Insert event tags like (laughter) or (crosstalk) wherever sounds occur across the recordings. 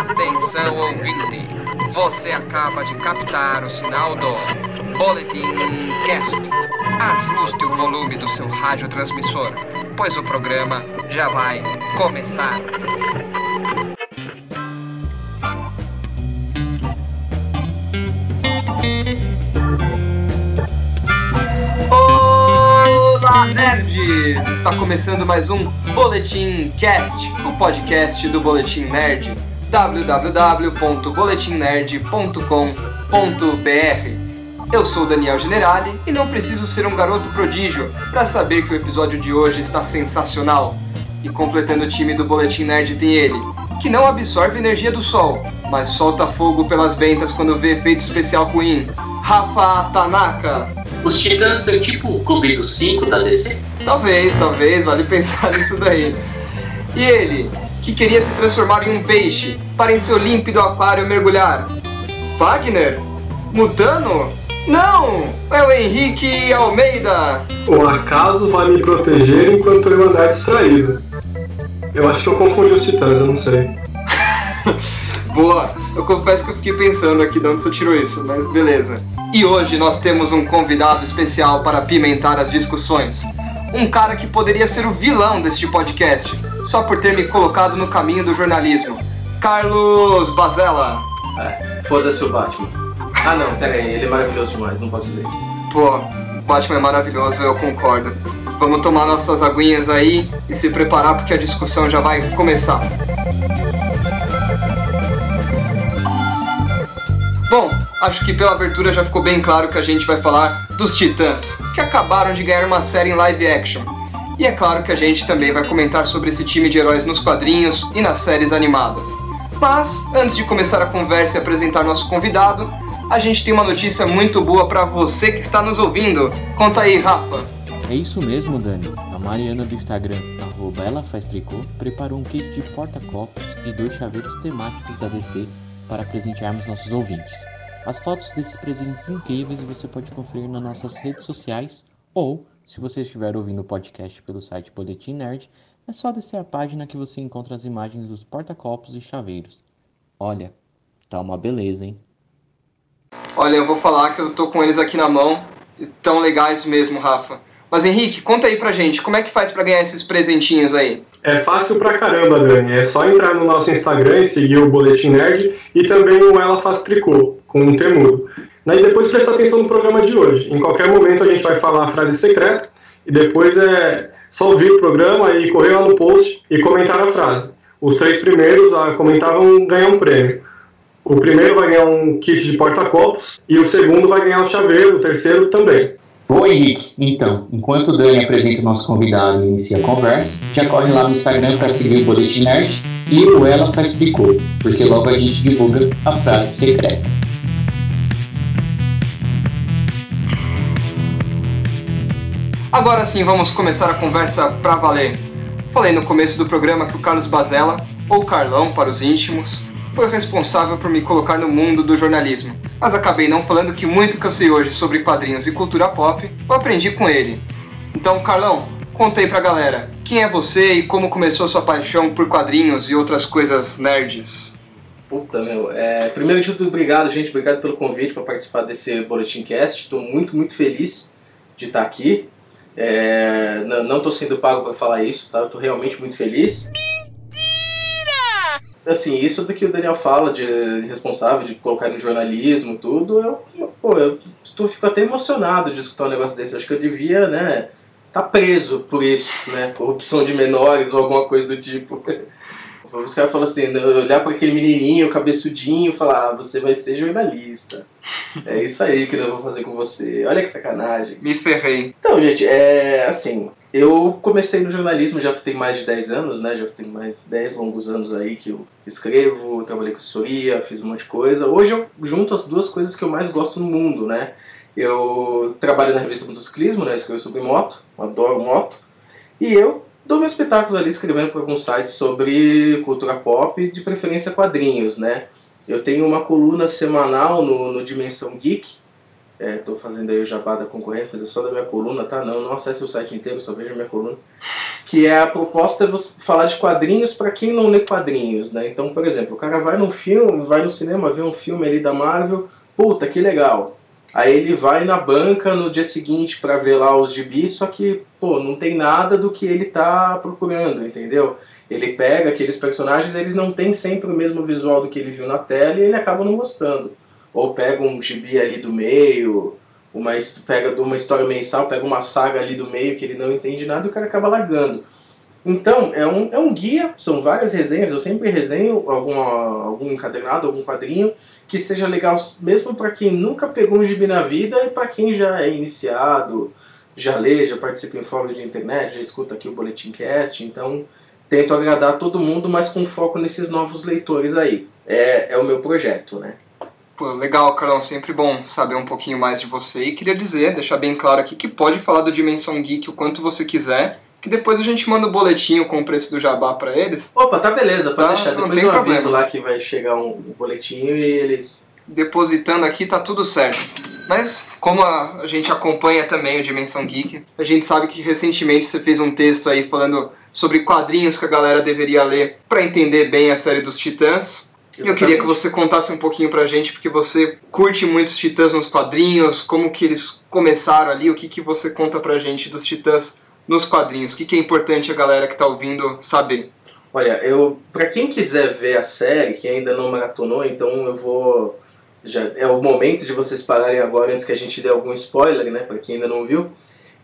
Atenção ouvinte, você acaba de captar o sinal do Boletim Cast. Ajuste o volume do seu radiotransmissor, pois o programa já vai começar. Nerds! Está começando mais um Boletim Cast, o podcast do Boletim Nerd www.boletimnerd.com.br. Eu sou Daniel Generali e não preciso ser um garoto prodígio para saber que o episódio de hoje está sensacional. E completando o time do Boletim Nerd tem ele, que não absorve energia do sol, mas solta fogo pelas ventas quando vê efeito especial ruim. Rafa Tanaka. Os Titãs são tipo o Clube dos 5 da DC? Talvez, talvez, vale pensar (laughs) nisso daí. E ele, que queria se transformar em um peixe para em seu límpido aquário mergulhar. Fagner? Mutano? Não! É o Henrique Almeida! O acaso vai me proteger enquanto eu andar distraído. Eu acho que eu confundi os titãs, eu não sei. (laughs) Boa! Eu confesso que eu fiquei pensando aqui de onde você tirou isso, mas beleza. E hoje nós temos um convidado especial para pimentar as discussões. Um cara que poderia ser o vilão deste podcast, só por ter me colocado no caminho do jornalismo. Carlos Bazella. É, foda-se o Batman. Ah não, pera aí, ele é maravilhoso demais, não posso dizer isso. Pô, Batman é maravilhoso, eu concordo. Vamos tomar nossas aguinhas aí e se preparar porque a discussão já vai começar. Bom, acho que pela abertura já ficou bem claro que a gente vai falar dos Titãs, que acabaram de ganhar uma série em live action. E é claro que a gente também vai comentar sobre esse time de heróis nos quadrinhos e nas séries animadas. Mas, antes de começar a conversa e apresentar nosso convidado, a gente tem uma notícia muito boa para você que está nos ouvindo. Conta aí, Rafa. É isso mesmo, Dani. A Mariana do Instagram, arroba ela faz tricô, preparou um kit de porta-copos e dois chaveiros temáticos da DC para presentearmos nossos ouvintes. As fotos desses presentes incríveis você pode conferir nas nossas redes sociais ou, se você estiver ouvindo o podcast pelo site Boletim Nerd, é só descer a página que você encontra as imagens dos porta-copos e chaveiros. Olha, tá uma beleza, hein? Olha, eu vou falar que eu tô com eles aqui na mão. Tão legais mesmo, Rafa. Mas Henrique, conta aí pra gente, como é que faz para ganhar esses presentinhos aí? É fácil pra caramba, Dani. É só entrar no nosso Instagram e seguir o Boletim Nerd e também o Ela Faz Tricô, com um temudo. Daí depois prestar atenção no programa de hoje. Em qualquer momento a gente vai falar a frase secreta e depois é só ouvir o programa e correr lá no post e comentar a frase. Os três primeiros a comentar vão ganhar um prêmio. O primeiro vai ganhar um kit de porta-copos e o segundo vai ganhar um chaveiro, o terceiro também. Oi, Henrique. Então, enquanto o Dani apresenta o nosso convidado e inicia a conversa, já corre lá no Instagram para seguir o Boletim Nerd e o Ela Faz Tricô, porque logo a gente divulga a frase secreta. Agora sim, vamos começar a conversa pra valer. Falei no começo do programa que o Carlos Bazella, ou Carlão para os íntimos, foi responsável por me colocar no mundo do jornalismo. Mas acabei não falando que muito que eu sei hoje sobre quadrinhos e cultura pop, eu aprendi com ele. Então, Carlão, conta aí pra galera, quem é você e como começou sua paixão por quadrinhos e outras coisas nerds? Puta, meu. É, primeiro de tudo, obrigado, gente. Obrigado pelo convite para participar desse Boletim Cast. Estou muito, muito feliz de estar aqui. É, não, tô sendo pago para falar isso, tá? Tô realmente muito feliz. Assim, isso do que o Daniel fala de responsável, de colocar no jornalismo, tudo, eu, pô, eu tô, fico até emocionado de escutar um negócio desse. Acho que eu devia, né, tá preso por isso, né, corrupção de menores ou alguma coisa do tipo. (laughs) Os caras falam assim, né, olhar para aquele menininho, cabeçudinho, e falar, ah, você vai ser jornalista. (laughs) É isso aí que eu vou fazer com você. Olha que sacanagem. Me ferrei. Então, gente, é assim, eu comecei no jornalismo já tem mais de 10 anos, né? Já tem mais de 10 longos anos aí que eu escrevo, trabalhei com assessoria, fiz um monte de coisa. Hoje eu junto as duas coisas que eu mais gosto no mundo, né? Eu trabalho na revista Motociclismo, né? Escrevo sobre moto, adoro moto. E eu dou meus espetáculos ali escrevendo para alguns sites sobre cultura pop, de preferência quadrinhos, né? Eu tenho uma coluna semanal no, no Dimensão Geek, É, tô fazendo aí o jabá da concorrência, mas é só da minha coluna, tá? Não, não acesse o site inteiro, só veja minha coluna. Que é a proposta é você falar de quadrinhos para quem não lê quadrinhos, né? Então, por exemplo, o cara vai num filme, vai no cinema ver um filme ali da Marvel, puta, que legal. Aí ele vai na banca no dia seguinte para ver lá os gibis, só que, pô, não tem nada do que ele tá procurando, entendeu? Ele pega aqueles personagens, eles não têm sempre o mesmo visual do que ele viu na tela e ele acaba não gostando. Ou pega um gibi ali do meio, uma, pega uma história mensal, pega uma saga ali do meio que ele não entende nada e o cara acaba largando. Então, é um, é um guia, são várias resenhas, eu sempre resenho alguma, algum encadernado, algum quadrinho, que seja legal mesmo para quem nunca pegou um gibi na vida e para quem já é iniciado, já lê, já participa em fóruns de internet, já escuta aqui o Boletim Cast, então tento agradar todo mundo, mas com foco nesses novos leitores aí. É, é o meu projeto, né? Pô, legal, Carlão, sempre bom saber um pouquinho mais de você e queria dizer, deixar bem claro aqui que pode falar do Dimensão Geek o quanto você quiser, que depois a gente manda o um boletim com o preço do jabá para eles. Opa, tá beleza, pode tá, deixar. Depois eu problema. aviso lá que vai chegar um, boletim e eles... Depositando aqui tá tudo certo. Mas, como a, a gente acompanha também o Dimensão Geek, a gente sabe que recentemente você fez um texto aí falando sobre quadrinhos que a galera deveria ler para entender bem a série dos Titãs. Exatamente. Eu queria que você contasse um pouquinho pra gente, porque você curte muito os Titãs nos quadrinhos, como que eles começaram ali, o que, que você conta pra gente dos Titãs nos quadrinhos, o que, que é importante a galera que tá ouvindo saber. Olha, eu para quem quiser ver a série, que ainda não maratonou, então eu vou já é o momento de vocês pararem agora antes que a gente dê algum spoiler, né, para quem ainda não viu.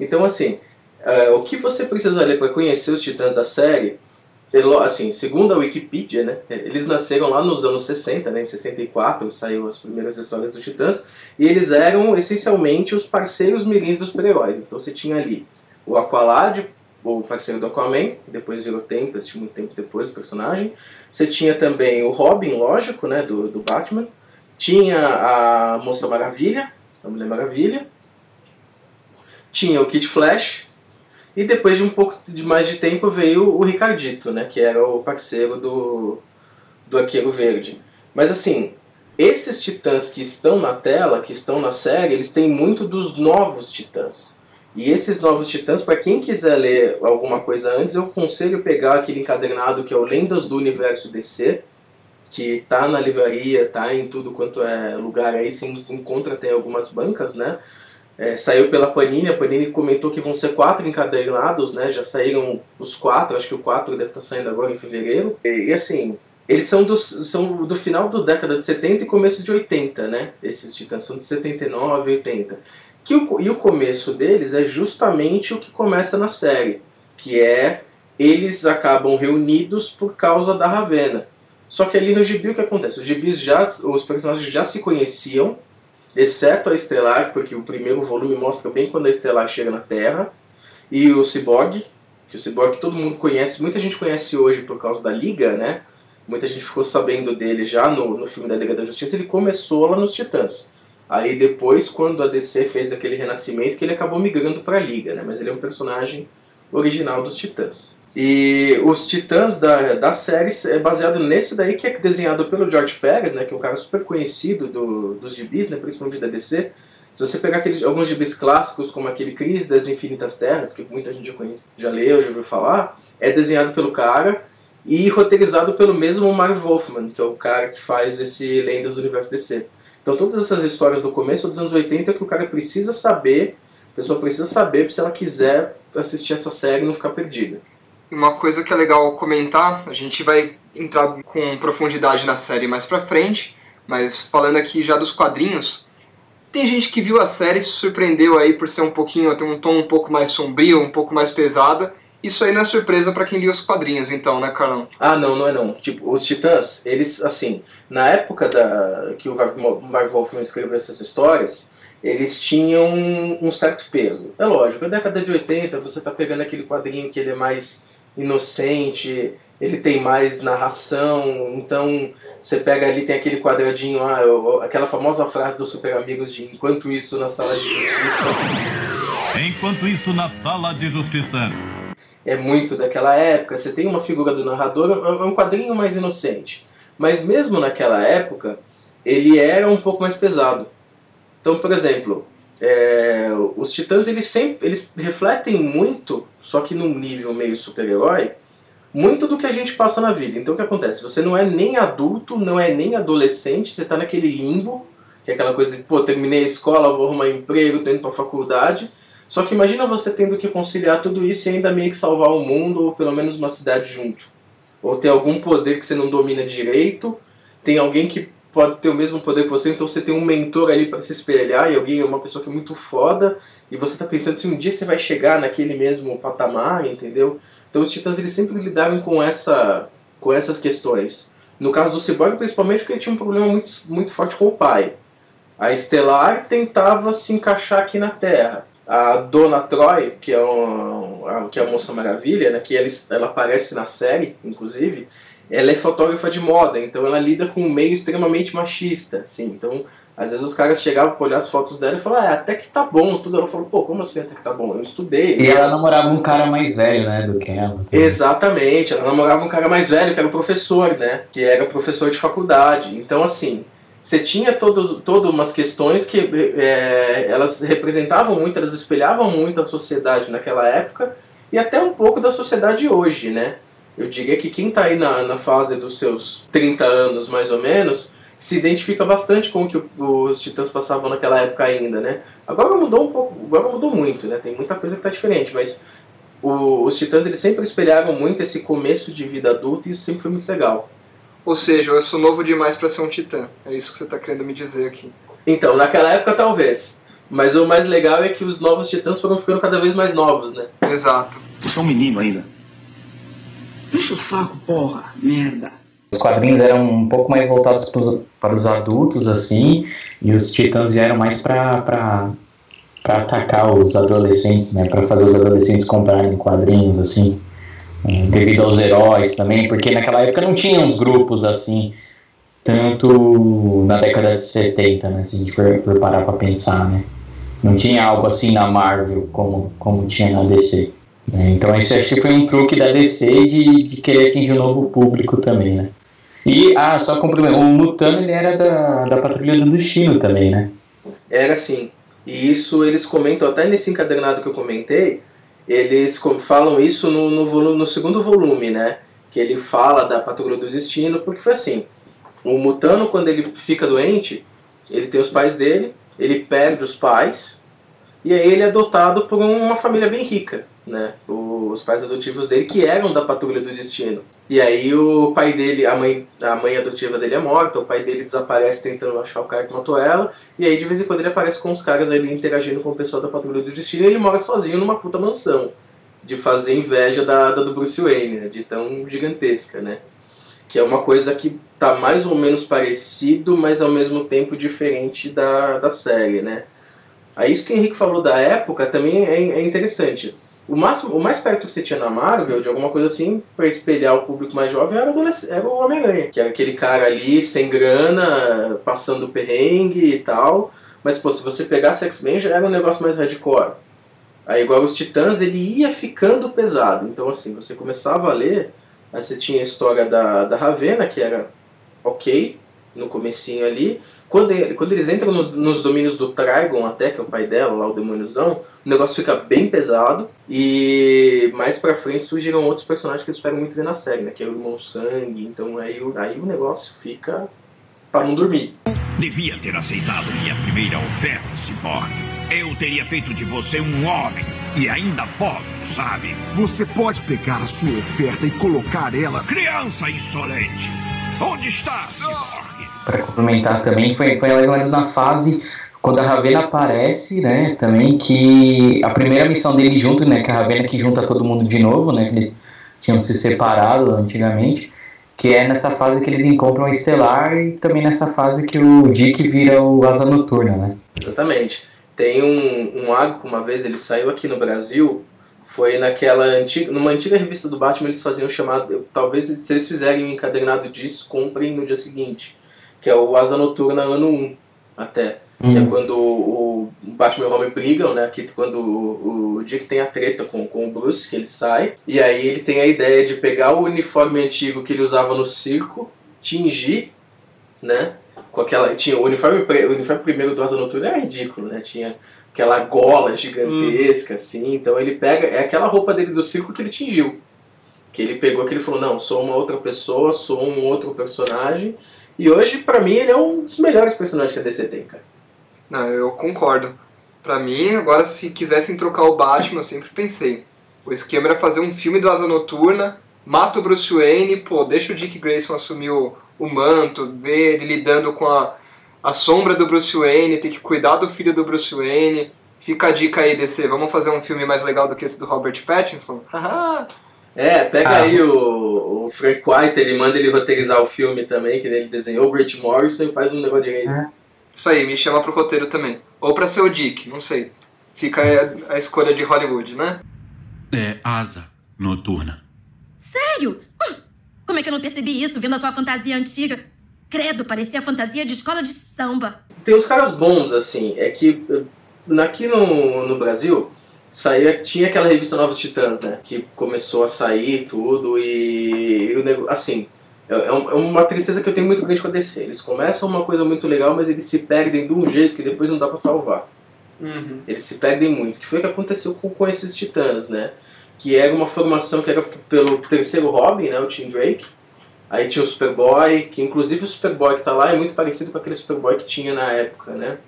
Então assim, uh, o que você precisa ler para conhecer os Titãs da série assim, segundo a Wikipedia, né, eles nasceram lá nos anos 60, né, em 64 saiu as primeiras histórias dos Titãs, e eles eram essencialmente os parceiros mirins dos super-heróis. Então você tinha ali o Aqualad, o parceiro do Aquaman, depois virou Tempest, muito tempo depois do personagem. Você tinha também o Robin, lógico, né, do, do Batman. Tinha a Moça Maravilha, a Mulher Maravilha. Tinha o Kid Flash, e depois de um pouco de mais de tempo veio o Ricardito, né, que era o parceiro do, do Arqueiro Verde. Mas assim, esses titãs que estão na tela, que estão na série, eles têm muito dos novos titãs. E esses novos titãs, para quem quiser ler alguma coisa antes, eu aconselho pegar aquele encadernado que é o Lendas do Universo DC, que tá na livraria, tá em tudo quanto é lugar aí, você encontra até algumas bancas, né? É, saiu pela Panini, a Panini comentou que vão ser quatro encadernados, né? Já saíram os quatro, acho que o quatro deve estar saindo agora em fevereiro. E, e assim, eles são do, são do final da década de 70 e começo de 80, né? Esses titãs são de 79 e 80. Que o, e o começo deles é justamente o que começa na série, que é eles acabam reunidos por causa da Ravena. Só que ali no gibi o que acontece? Os gibis já, os personagens já se conheciam, exceto a Estelar, porque o primeiro volume mostra bem quando a Estelar chega na Terra, e o Cyborg, que o Cyborg todo mundo conhece, muita gente conhece hoje por causa da Liga, né? Muita gente ficou sabendo dele já no, no filme da Liga da Justiça, ele começou lá nos Titãs. Aí depois, quando a DC fez aquele renascimento, que ele acabou migrando para a Liga, né? Mas ele é um personagem original dos Titãs. E os Titãs da, da série é baseado nesse daí que é desenhado pelo George Pérez, né, que é um cara super conhecido do, dos gibis, né, principalmente da DC. Se você pegar aqueles, alguns gibis clássicos, como aquele Crise das Infinitas Terras, que muita gente já conhece, já leu, já ouviu falar, é desenhado pelo cara e roteirizado pelo mesmo Marv Wolfman, que é o cara que faz esse Lendas do Universo DC. Então todas essas histórias do começo dos anos 80 é que o cara precisa saber, a pessoa precisa saber se ela quiser assistir essa série e não ficar perdida. Uma coisa que é legal comentar, a gente vai entrar com profundidade na série mais pra frente, mas falando aqui já dos quadrinhos, tem gente que viu a série e se surpreendeu aí por ser um pouquinho, ter um tom um pouco mais sombrio, um pouco mais pesada. Isso aí não é surpresa para quem lia os quadrinhos, então, né, Carlão? Ah, não, não é não. Tipo, os Titãs, eles, assim, na época da que o Marv Wolfman escreveu essas histórias, eles tinham um certo peso. É lógico, na década de 80 você tá pegando aquele quadrinho que ele é mais inocente, ele tem mais narração, então você pega ali, tem aquele quadradinho, ah, aquela famosa frase dos Super Amigos de enquanto isso na sala de justiça. Enquanto isso na sala de justiça. É muito daquela época, você tem uma figura do narrador, é um quadrinho mais inocente. Mas mesmo naquela época, ele era um pouco mais pesado. Então, por exemplo, é, os Titãs eles sempre eles refletem muito, só que num nível meio super-herói, muito do que a gente passa na vida. Então o que acontece? Você não é nem adulto, não é nem adolescente, você está naquele limbo, que é aquela coisa de, pô, terminei a escola, vou arrumar emprego, tô indo pra faculdade. Só que imagina você tendo que conciliar tudo isso e ainda meio que salvar o mundo, ou pelo menos uma cidade junto. Ou ter algum poder que você não domina direito, tem alguém que pode ter o mesmo poder que você, então você tem um mentor ali para se espelhar e alguém, uma pessoa que é muito foda, e você tá pensando se um dia você vai chegar naquele mesmo patamar, entendeu? Então os titãs eles sempre lidaram com essa com essas questões. No caso do Cyborg, principalmente porque ele tinha um problema muito, muito forte com o pai. A Estelar tentava se encaixar aqui na Terra. A Dona Troy, que é, uma, que é a Moça Maravilha, né, que ela, ela aparece na série, inclusive, ela é fotógrafa de moda, então ela lida com um meio extremamente machista, assim. Então, às vezes os caras chegavam pra olhar as fotos dela e falavam, ah, até que tá bom, tudo. Ela falou, pô, como assim até que tá bom? Eu estudei. E ela namorava um cara mais velho, né, do que ela. Exatamente, ela namorava um cara mais velho, que era o professor, né, que era professor de faculdade. Então, assim, você tinha todas umas questões que é, elas representavam muito, elas espelhavam muito a sociedade naquela época e até um pouco da sociedade hoje, né? Eu diria que quem está aí na, na fase dos seus 30 anos, mais ou menos, se identifica bastante com o que os Titãs passavam naquela época ainda, né? Agora mudou um pouco, agora mudou muito, né? Tem muita coisa que está diferente, mas o, os Titãs eles sempre espelharam muito esse começo de vida adulta e isso sempre foi muito legal. Ou seja, eu sou novo demais para ser um titã. É isso que você está querendo me dizer aqui. Então, naquela época talvez. Mas o mais legal é que os novos titãs foram ficando cada vez mais novos, né? Exato. Você é um menino ainda. Enche o saco, porra, merda. Os quadrinhos eram um pouco mais voltados pros, para os adultos, assim, e os titãs vieram mais para para atacar os adolescentes, né? Para fazer os adolescentes comprarem quadrinhos, assim, é, devido aos heróis também, porque naquela época não tinha uns grupos assim, tanto na década de 70, né? Se a gente for, for parar para pensar, né? Não tinha algo assim na Marvel como, como tinha na DC. Então esse acho que foi um truque da DC de, de querer atingir um novo público também, né? E, ah, só complemento, o Mutano ele era da, da Patrulha do Destino também, né? Era sim. E isso eles comentam até nesse encadernado que eu comentei, eles falam isso no, no, no segundo volume, né? Que ele fala da Patrulha do Destino, porque foi assim, o Mutano quando ele fica doente, ele tem os pais dele, ele perde os pais, e aí ele é adotado por uma família bem rica né? Os pais adotivos dele que eram da Patrulha do Destino. E aí o pai dele, a mãe, a mãe adotiva dele é morta, o pai dele desaparece tentando achar o cara que matou ela, e aí de vez em quando ele aparece com os caras ali interagindo com o pessoal da Patrulha do Destino e ele mora sozinho numa puta mansão. De fazer inveja da, da do Bruce Wayne, né? De tão gigantesca, né? Que é uma coisa que tá mais ou menos parecido, mas ao mesmo tempo diferente da, da série, né? Aí isso que o Henrique falou da época também é, é interessante o, máximo, o mais perto que você tinha na Marvel, de alguma coisa assim, para espelhar o público mais jovem, era, era o Homem-Aranha. Que era aquele cara ali, sem grana, passando perrengue e tal. Mas, pô, se você pegasse X-Men, já era um negócio mais hardcore. Aí, igual os Titãs, ele ia ficando pesado. Então, assim, você começava a ler, aí você tinha a história da, da Ravena, que era ok, no comecinho ali. Quando, ele, quando eles entram nos, nos, domínios do Trigon, até, que é o pai dela, lá o demôniozão, o negócio fica bem pesado. E mais pra frente surgiram outros personagens que eles esperam muito ver na série, né? Que é o irmão Sangue. Então aí, aí o negócio fica para não dormir. Devia ter aceitado minha primeira oferta, Cyborg. Eu teria feito de você um homem. E ainda posso, sabe? Você pode pegar a sua oferta e colocar ela. Criança insolente! Onde está, Cyborg? Para complementar também, foi, foi mais ou menos na fase quando a Ravena aparece, né, também, que a primeira missão dele junto, né, que a Ravena que junta todo mundo de novo, né, que eles tinham se separado antigamente, que é nessa fase que eles encontram o Estelar e também nessa fase que o Dick vira o Asa Noturna, né. Exatamente. Tem um, um arco, uma vez, ele saiu aqui no Brasil, foi naquela antiga, numa antiga revista do Batman eles faziam chamado, talvez se eles fizerem um encadernado disso, comprem no dia seguinte que é o Asa Noturna ano 1, até. Que é hum. quando o Batman e o Robin brigam, né? Que quando o, o Dick tem a treta com, com o Bruce, que ele sai. E aí ele tem a ideia de pegar o uniforme antigo que ele usava no circo, tingir, né? com aquela. Tinha o uniforme, o uniforme primeiro do Asa Noturna era ridículo, né? Tinha aquela gola gigantesca, assim. Então ele pega. É aquela roupa dele do circo que ele tingiu. Que ele pegou que ele falou, não, sou uma outra pessoa, sou um outro personagem. E hoje, pra mim, ele é um dos melhores personagens que a DC tem, cara. Não, eu concordo. Pra mim, agora, se quisessem trocar o Batman, eu sempre pensei. O esquema era fazer um filme do Asa Noturna, mata o Bruce Wayne, pô, deixa o Dick Grayson assumir o, o manto, ver ele lidando com a, a sombra do Bruce Wayne, ter que cuidar do filho do Bruce Wayne. Fica a dica aí, DC, vamos fazer um filme mais legal do que esse do Robert Pattinson? Haha. (laughs) É, pega Ah. aí o, o Frank White, ele manda ele roteirizar o filme também, que ele desenhou o Grant Morrison e faz um negócio direito. É. Isso aí, me chama pro roteiro também. Ou pra ser o Dick, não sei. Fica a, a escolha de Hollywood, né? É asa noturna. Sério? Hum, Como é que eu não percebi isso vendo a sua fantasia antiga? Credo, parecia fantasia de escola de samba. Tem uns caras bons, assim, é que eh, aqui no, no Brasil saía, tinha aquela revista Novos Titãs, né? Que começou a sair tudo e, o nego- assim, é, é é uma tristeza que eu tenho muito grande com a DC. Eles começam uma coisa muito legal, mas eles se perdem de um jeito que depois não dá pra salvar. Uhum. Eles se perdem muito. Que foi o que aconteceu com, com esses titãs, né? Que era uma formação que era pelo terceiro Robin, né? O Tim Drake. Aí tinha o Superboy, que inclusive o Superboy que tá lá é muito parecido com aquele Superboy que tinha na época, né?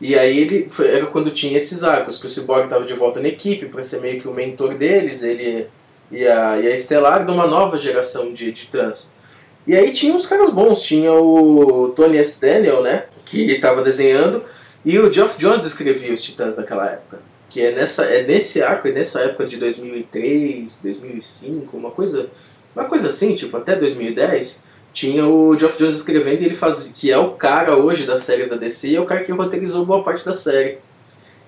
E aí ele foi, era quando tinha esses arcos, que o Cyborg estava de volta na equipe para ser meio que o mentor deles, ele e a, e a Estelar de uma nova geração de titãs. E aí tinha uns caras bons, tinha o Tony S. Daniel, né? Que estava desenhando, e o Geoff Jones escrevia os Titãs daquela época. Que é, nessa, é nesse arco, é nessa época de 2003, 2005, uma coisa, uma coisa assim, tipo, até 2010, tinha o Geoff Jones escrevendo e ele fazia, que é o cara hoje das séries da DC e é o cara que roteirizou boa parte da série.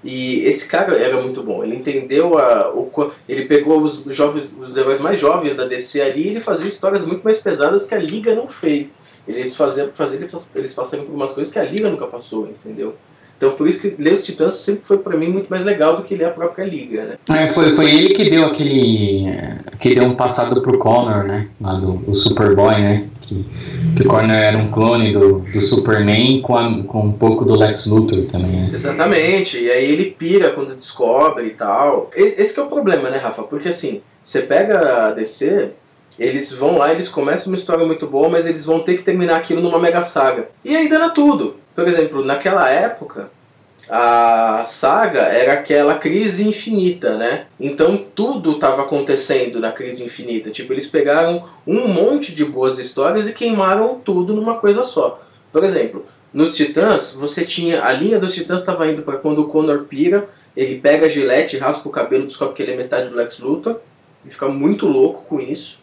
E esse cara era muito bom, ele entendeu a, o, ele pegou os jovens, os heróis mais jovens da DC ali e ele fazia histórias muito mais pesadas que a Liga não fez. Eles faziam, faziam eles passaram por umas coisas que a Liga nunca passou, entendeu? Então por isso que ler os Titãs sempre foi pra mim muito mais legal do que ler a própria Liga, né? É, foi, foi ele que deu aquele. que deu um passado pro Connor, né? Lá do, do Superboy, né? Que, que o Connor era um clone do, do Superman com, a- com um pouco do Lex Luthor também, né? Exatamente, e aí ele pira quando descobre e tal. Esse, esse que é o problema, né, Rafa? Porque assim, você pega a DC, eles vão lá, eles começam uma história muito boa, mas eles vão ter que terminar aquilo numa mega saga. E aí dana tudo. Por exemplo, naquela época, a saga era aquela crise infinita, né? Então tudo estava acontecendo na crise infinita. Tipo, eles pegaram um monte de boas histórias e queimaram tudo numa coisa só. Por exemplo, nos Titãs, você tinha. A linha dos Titãs estava indo para quando o Connor pira, ele pega a gilete, raspa o cabelo, descobre que ele é metade do Lex Luthor, e fica muito louco com isso.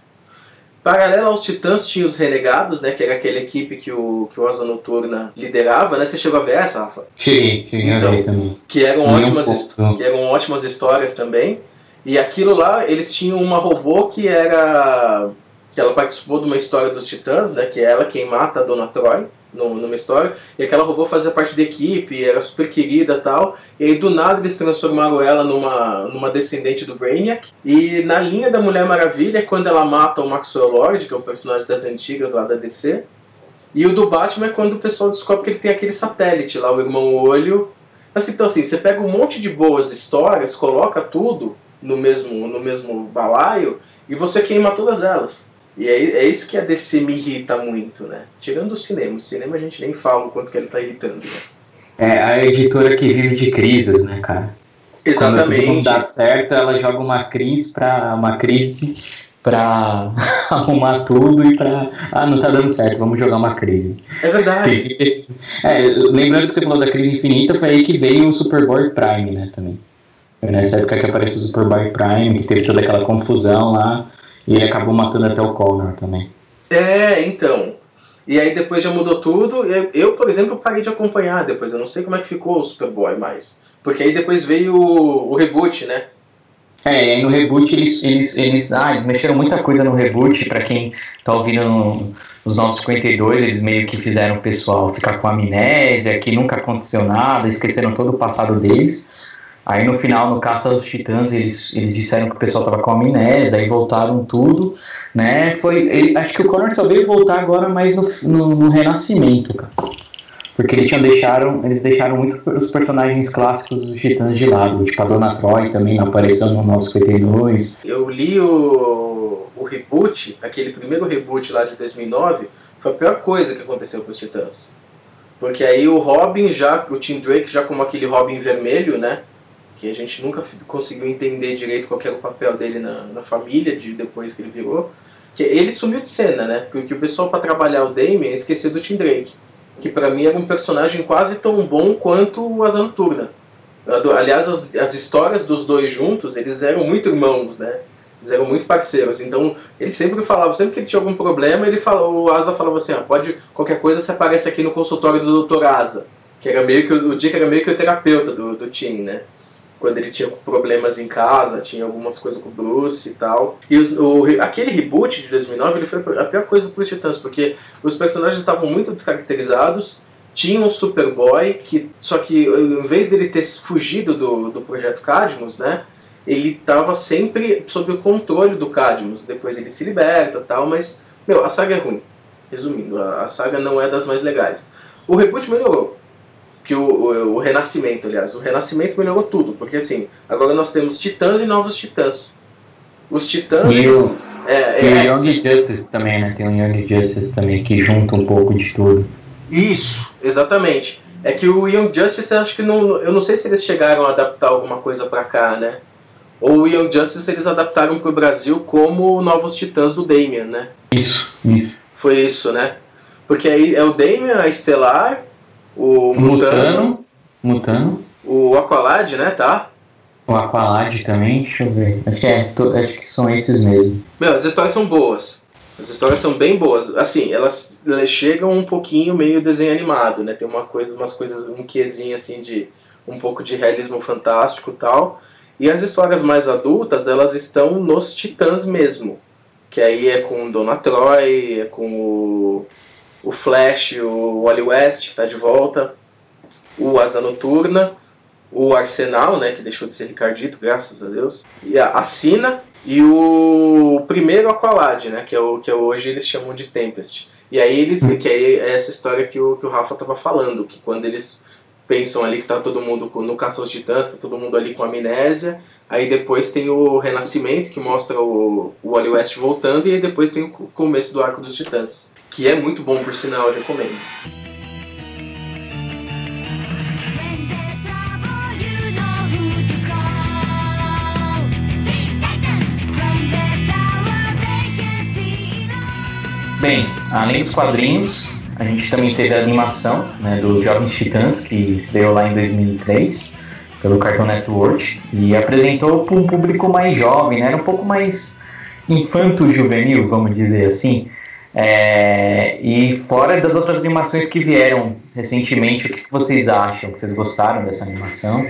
Paralelo aos Titãs tinha os Renegados, né? Que era aquela equipe que o, que o Asa Noturna liderava, né? Você chegou a ver essa, Rafa? Cheguei, cheguei Então, a ver também. Que eram, Nem um ótimas, não. que eram ótimas histórias também. E aquilo lá, eles tinham uma robô que era. que ela participou de uma história dos Titãs, né? Que é ela quem mata a Dona Troy no- numa história. E aquela robô fazia parte da equipe, era super querida tal. E aí do nada eles transformaram ela numa, numa descendente do Brainiac. E na linha da Mulher Maravilha, quando ela mata o Maxwell Lord, que é um personagem das antigas lá da DC. E o do Batman é quando o pessoal descobre que ele tem aquele satélite lá, o Irmão Olho. Assim, então assim, você pega um monte de boas histórias, coloca tudo no mesmo, no mesmo balaio e você queima todas elas. E é, é isso que a DC me irrita muito, né? Tirando o cinema. O cinema a gente nem fala o quanto que ele tá irritando, né? É a editora que vive de crises, né, cara? Quando tudo não Exatamente. dá certo, ela joga uma crise pra. uma crise pra (laughs) arrumar tudo e pra. Ah, não tá dando certo, vamos jogar uma crise. É verdade. É, lembrando que você falou da crise infinita, foi aí que veio o Superboy Prime, né, também. Foi nessa época que apareceu o Superboy Prime, que teve toda aquela confusão lá, e ele acabou matando até o Connor também. É, então. E aí depois já mudou tudo. Eu, por exemplo, parei de acompanhar depois. Eu não sei como é que ficou o Superboy mais. Porque aí depois veio o, o reboot, né? É, e aí no reboot eles, eles, eles, ah, eles mexeram muita coisa no reboot, pra quem tá ouvindo no, nos 952, eles meio que fizeram o pessoal ficar com amnésia, que nunca aconteceu nada, esqueceram todo o passado deles. Aí no final, no Caça aos Titãs, eles, eles disseram que o pessoal tava com amnésia, aí voltaram tudo, né? Foi, ele- acho que o Connor só veio voltar agora mais no, no, no Renascimento, cara. porque eles tinham deixaram, eles deixaram muitos os personagens clássicos dos Titãs de lado, tipo a Dona Troy também apareceu no 952. Eu li o, o reboot, aquele primeiro reboot lá de 2009, foi a pior coisa que aconteceu com os Titãs. Porque aí o Robin já, o Tim Drake já como aquele Robin vermelho, né? Que a gente nunca conseguiu entender direito qual era o papel dele na, na família de depois que ele virou. Que ele sumiu de cena, né? Porque o pessoal para trabalhar o Damien esqueceu do Tim Drake que para mim era um personagem quase tão bom quanto o Asa Noturna. Aliás, as, as histórias dos dois juntos, eles eram muito irmãos, né? Eles eram muito parceiros. Então, ele sempre falava, sempre que ele tinha algum problema, ele falava, o Asa falava assim, ah, pode, qualquer coisa você aparece aqui no consultório do Dr. Asa. Que era meio que o Dick era meio que o terapeuta do, do Tim, né? Quando ele tinha problemas em casa, tinha algumas coisas com o Bruce e tal. E os, o, aquele reboot de 2009 ele foi a pior coisa para os Titãs, porque os personagens estavam muito descaracterizados, tinha um Superboy, que, só que em vez dele ter fugido do, do projeto Cadmus, né, ele estava sempre sob o controle do Cadmus. Depois ele se liberta tal, mas, meu, a saga é ruim. Resumindo, a, a saga não é das mais legais. O reboot melhorou que o, o, o, Renascimento, aliás. O Renascimento melhorou tudo, porque assim, agora nós temos titãs e novos titãs. Os titãs. E o, é, e é, o Young Justice também, né? Tem o Young Justice também, que junta um pouco de tudo. Isso, exatamente. É que o Young Justice, acho que não. Eu não sei se eles chegaram a adaptar alguma coisa pra cá, né? Ou o Young Justice eles adaptaram pro Brasil como Novos Titãs do Damian, né? Isso, isso. Foi isso, né? Porque aí é o Damian, a Estelar, o Mutano, Mutano, o Aqualad, né, tá? O Aqualad também, deixa eu ver. Acho que, é, acho que são esses mesmo. Meu, as histórias são boas. As histórias são bem boas. Assim, elas, elas chegam um pouquinho meio desenho animado, né? Tem uma coisa, umas coisas, um quezinho assim de um pouco de realismo fantástico e tal. E as histórias mais adultas, elas estão nos Titãs mesmo. Que aí é com Dona Troy, é com o o Flash, o Wally West, está de volta, o Asa Noturna, o Arsenal, né, que deixou de ser Ricardito, graças a Deus, e a, Sina e o primeiro Aqualad, né, que é o que hoje eles chamam de Tempest. E aí eles, que é essa história que o, que o Rafa estava falando, que quando eles pensam ali que tá todo mundo no Caça aos Titãs, tá todo mundo ali com amnésia, aí depois tem o Renascimento, que mostra o, o Wally West voltando, e aí depois tem o começo do Arco dos Titãs que é muito bom, por sinal, eu recomendo. Bem, além dos quadrinhos, a gente também teve a animação né, dos Jovens Titãs, que estreou lá em 2003 pelo Cartoon Network e apresentou para um público mais jovem, né, era um pouco mais infanto-juvenil, vamos dizer assim. É, e fora das outras animações que vieram recentemente, o que vocês acham? Vocês gostaram dessa animação?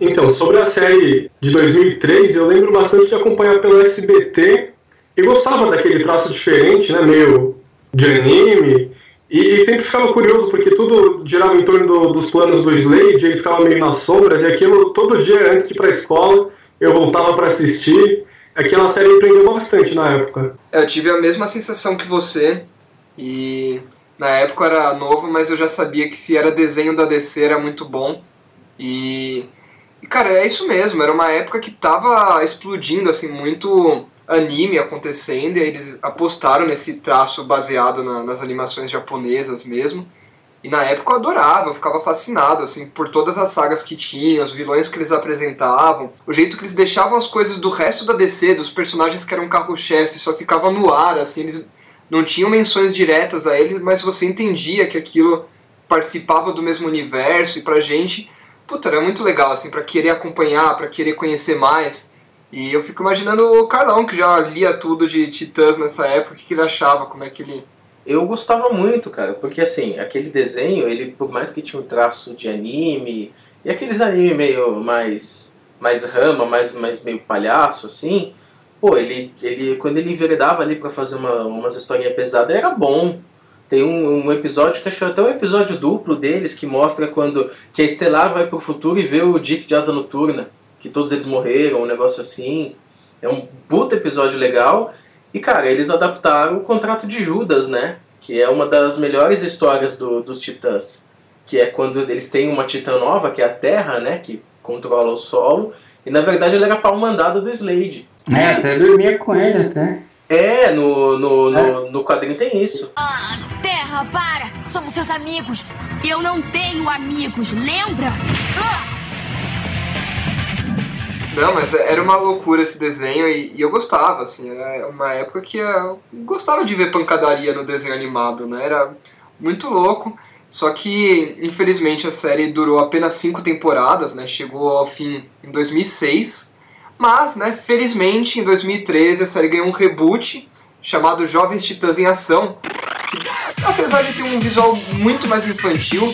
Então, sobre a série de 2003, eu lembro bastante de acompanhar pelo SBT e gostava daquele traço diferente, né, meio de anime, e, e sempre ficava curioso porque tudo girava em torno do, dos planos do Slade, ele ficava meio nas sombras, e aquilo todo dia antes de ir para a escola eu voltava para assistir. Aquela série me prendeu bastante na época. Eu tive a mesma sensação que você. E na época eu era novo, mas eu já sabia que se era desenho da DC era muito bom. E, e cara, é isso mesmo. Era uma época que tava explodindo assim muito anime acontecendo e eles apostaram nesse traço baseado na, nas animações japonesas mesmo. E na época eu adorava, eu ficava fascinado assim por todas as sagas que tinham, os vilões que eles apresentavam, o jeito que eles deixavam as coisas do resto da DC, dos personagens que eram carro-chefe, só ficava no ar, assim, eles não tinham menções diretas a eles, mas você entendia que aquilo participava do mesmo universo e pra gente, puta, era muito legal assim para querer acompanhar, para querer conhecer mais. E eu fico imaginando o Carlão que já lia tudo de Titãs nessa época, o que ele achava, como é que ele eu gostava muito, cara, porque assim, aquele desenho, ele por mais que tinha um traço de anime, e aqueles anime meio mais mais rama, mais, mais meio palhaço, assim, pô, ele, ele quando ele enveredava ali para fazer uma, umas historinhas pesadas, era bom. Tem um, um, episódio que acho que é até um episódio duplo deles que mostra quando que a Estelar vai pro futuro e vê o Dick de asa noturna, que todos eles morreram, um negócio assim. É um puta episódio legal. E, cara, eles adaptaram o Contrato de Judas, né? Que é uma das melhores histórias do, dos Titãs. que é quando eles têm uma titã nova, que é a Terra, né, que controla o solo, e na verdade ele era pau mandado do Slade. É, até dormia com ele, até. É, no, no, no, no quadrinho tem isso. Ah, Terra, para! Somos seus amigos! Eu não tenho amigos, lembra? Ah! Não, mas era uma loucura esse desenho e, e eu gostava, assim, era uma época que eu gostava de ver pancadaria no desenho animado, né? Era muito louco. Só que, infelizmente, a série durou apenas cinco temporadas, né? Chegou ao fim em 2006. Mas, né, felizmente, em 2013 a série ganhou um reboot chamado Jovens Titãs em Ação. Que, apesar de ter um visual muito mais infantil,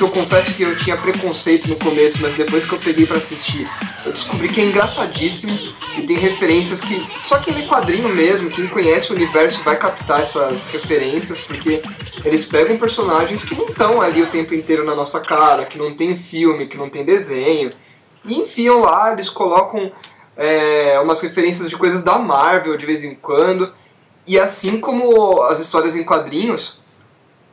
que eu confesso que eu tinha preconceito no começo, mas depois que eu peguei para assistir, eu descobri que é engraçadíssimo e tem referências que só quem lê quadrinho mesmo, quem conhece o universo vai captar essas referências, porque eles pegam personagens que não estão ali o tempo inteiro na nossa cara, que não tem filme, que não tem desenho, e enfiam lá, eles colocam é, umas referências de coisas da Marvel de vez em quando, e assim como as histórias em quadrinhos,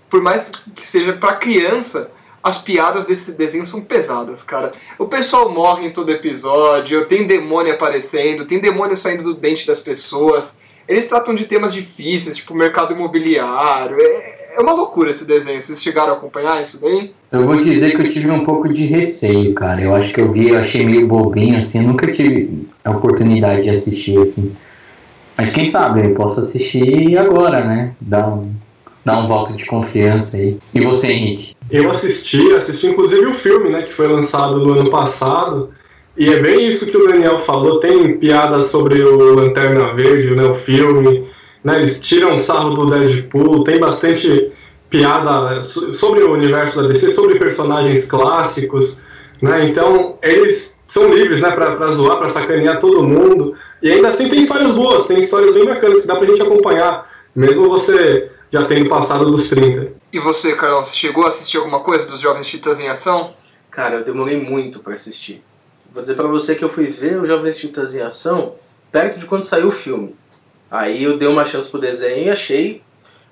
por mais que seja para criança, as piadas desse desenho são pesadas, cara. O pessoal morre em todo episódio, tem demônio aparecendo, tem demônio saindo do dente das pessoas. Eles tratam de temas difíceis, tipo mercado imobiliário. É, é uma loucura esse desenho. Vocês chegaram a acompanhar isso daí? Eu vou dizer que eu tive um pouco de receio, cara. Eu acho que eu vi, eu achei meio bobinho, assim. Eu nunca tive a oportunidade de assistir, assim. Mas quem sabe, eu posso assistir agora, né? Dar um, dar um voto de confiança aí. E você, Henrique? Eu assisti, assisti inclusive o filme, né, que foi lançado no ano passado, e é bem isso que o Daniel falou, tem piadas sobre o Lanterna Verde, né, o filme, né, eles tiram sarro do Deadpool, tem bastante piada sobre o universo da DC, sobre personagens clássicos, né, então eles são livres, né, pra zoar, pra sacanear todo mundo, e ainda assim tem histórias boas, tem histórias bem bacanas que dá pra gente acompanhar, mesmo você já tendo passado dos 30. E você, Carlão, você chegou a assistir alguma coisa dos Jovens Titãs em Ação? Cara, eu demorei muito para assistir. Vou dizer para você que eu fui ver o Jovens Titãs em Ação perto de quando saiu o filme. Aí eu dei uma chance pro desenho e achei,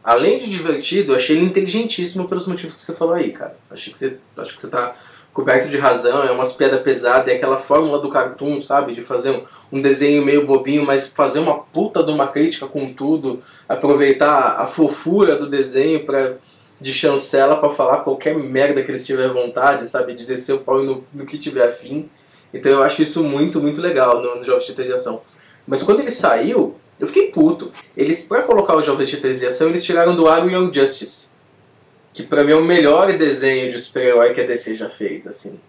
além de divertido, achei ele inteligentíssimo pelos motivos que você falou aí, cara. Acho que você, acho que você tá coberto de razão, é umas piadas pesadas, é aquela fórmula do cartoon, sabe? De fazer um, um, desenho meio bobinho, mas fazer uma puta de uma crítica com tudo, aproveitar a fofura do desenho para de chancela para falar qualquer merda que eles tiverem vontade, sabe? De descer o pau no, no que tiver afim. Então eu acho isso muito, muito legal no, no Jovens de Ação. Mas quando ele saiu, eu fiquei puto. Eles, pra colocar o Jovens de Ação, eles tiraram do ar o Young Justice. Que pra mim é o melhor desenho de super-herói que a DC já fez, assim.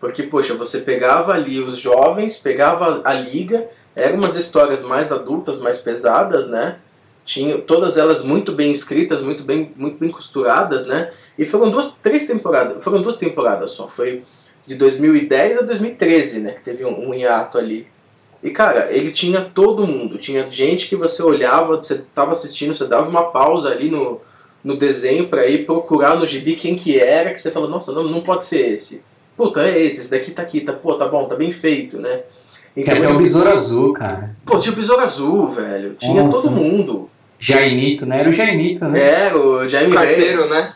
Porque, poxa, você pegava ali os jovens, pegava a liga, eram umas histórias mais adultas, mais pesadas, né? tinha todas elas muito bem escritas, muito bem, muito bem costuradas, né? E foram duas, três temporadas, foram duas temporadas só, foi de 2010 a 2013, né? Que teve um, um hiato ali. E cara, ele tinha todo mundo, tinha gente que você olhava, você estava assistindo, você dava uma pausa ali no, no desenho para ir procurar no gibi quem que era, que você fala, nossa, não, não pode ser esse. Puta, é esse, esse daqui tá aqui, tá, pô, tá bom, tá bem feito, né? Então, Tem até o Besouro Azul, cara. Pô, tinha o Besouro Azul, velho. Tinha Nossa. todo mundo. Jaimito, né? Era o Jaimito, né? Era o Jaime Carteiro, né?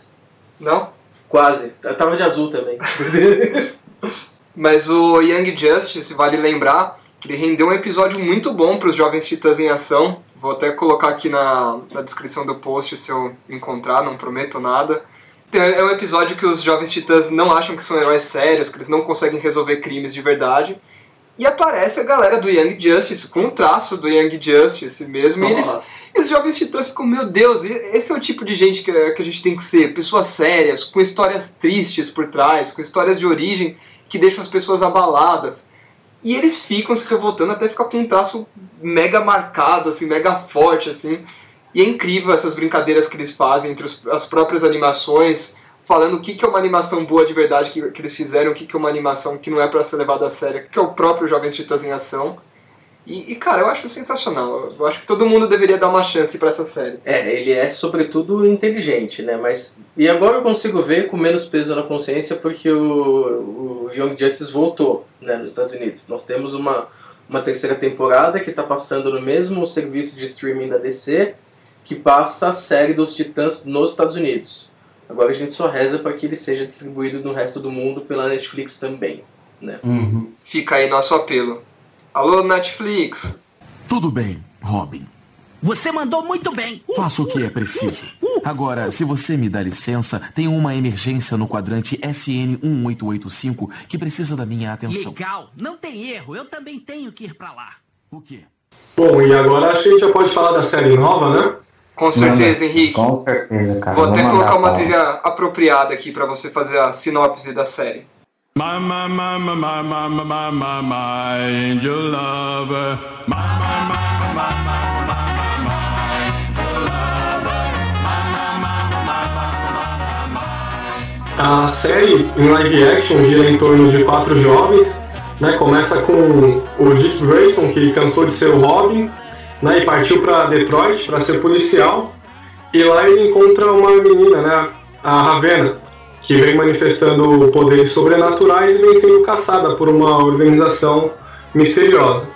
Não? Quase. Eu tava de azul também. (laughs) Mas o Young Justice, vale lembrar, que ele rendeu um episódio muito bom para os Jovens Titãs em Ação. Vou até colocar aqui na, na descrição do post se eu encontrar, não prometo nada. É um episódio que os Jovens Titãs não acham que são heróis sérios, que eles não conseguem resolver crimes de verdade. E aparece a galera do Young Justice, com o traço do Young Justice mesmo. E eles, e os jovens titãs ficam, meu Deus, esse é o tipo de gente que, que a gente tem que ser. Pessoas sérias, com histórias tristes por trás, com histórias de origem que deixam as pessoas abaladas. E eles ficam se revoltando até ficar com um traço mega marcado, assim, mega forte, assim. E é incrível essas brincadeiras que eles fazem entre os, as próprias animações, falando o que, que é uma animação boa de verdade que, que eles fizeram, o que, que é uma animação que não é para ser levada a sério, que é o próprio Jovens Titãs em Ação. E, e, cara, eu acho sensacional. Eu acho que todo mundo deveria dar uma chance para essa série. É, ele é sobretudo inteligente, né? Mas e agora eu consigo ver com menos peso na consciência porque o, o Young Justice voltou, né, nos Estados Unidos. Nós temos uma uma terceira temporada que está passando no mesmo serviço de streaming da DC que passa a série dos Titãs nos Estados Unidos. Agora a gente só reza para que ele seja distribuído no resto do mundo pela Netflix também, né? Uhum. Fica aí nosso apelo. Alô, Netflix! Tudo bem, Robin. Você mandou muito bem. Faço o que é preciso. Agora, se você me dá licença, tem uma emergência no quadrante SN1885 que precisa da minha atenção. Legal, não tem erro. Eu também tenho que ir pra lá. O quê? Bom, e agora acho que a gente já pode falar da série nova, né? Com certeza, Henrique. Com certeza, cara. Vou até Vou colocar mandar uma trilha apropriada aqui pra você fazer a sinopse da série. My, my, my, my, my, my, my, my, my, angel lover. My, my, my, my, my, my, A série em live action gira em torno de quatro jovens, né? Começa com o Dick Grayson, que cansou de ser o Robin, né? E partiu para Detroit para ser policial. E lá ele encontra uma menina, né? A Ravenna, que vem manifestando poderes sobrenaturais e vem sendo caçada por uma organização misteriosa.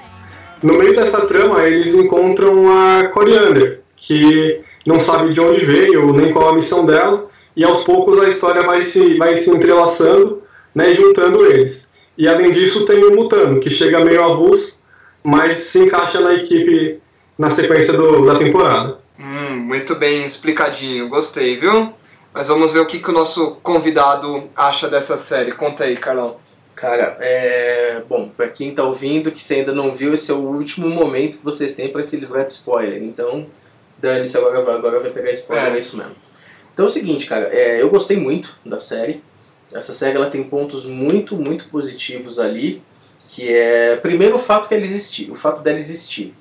No meio dessa trama, eles encontram a Coriander, que não sabe de onde veio nem qual a missão dela, e aos poucos a história vai se, vai se entrelaçando né, e juntando eles. E além disso, tem o Mutano, que chega meio avulso, mas se encaixa na equipe na sequência do- da temporada. Hum, muito bem explicadinho, gostei, viu? Mas vamos ver o que, que o nosso convidado acha dessa série. Conta aí, Carlão. Cara, é. Bom, pra quem tá ouvindo, que você ainda não viu, esse é o último momento que vocês têm pra se livrar de spoiler. Então, dane-se, agora vai, agora vai pegar spoiler, É. é. isso mesmo. Então é o seguinte, cara, é, eu gostei muito da série. Essa série ela tem pontos muito, muito positivos ali. Que é. Primeiro o fato que ela existir, o fato dela existir.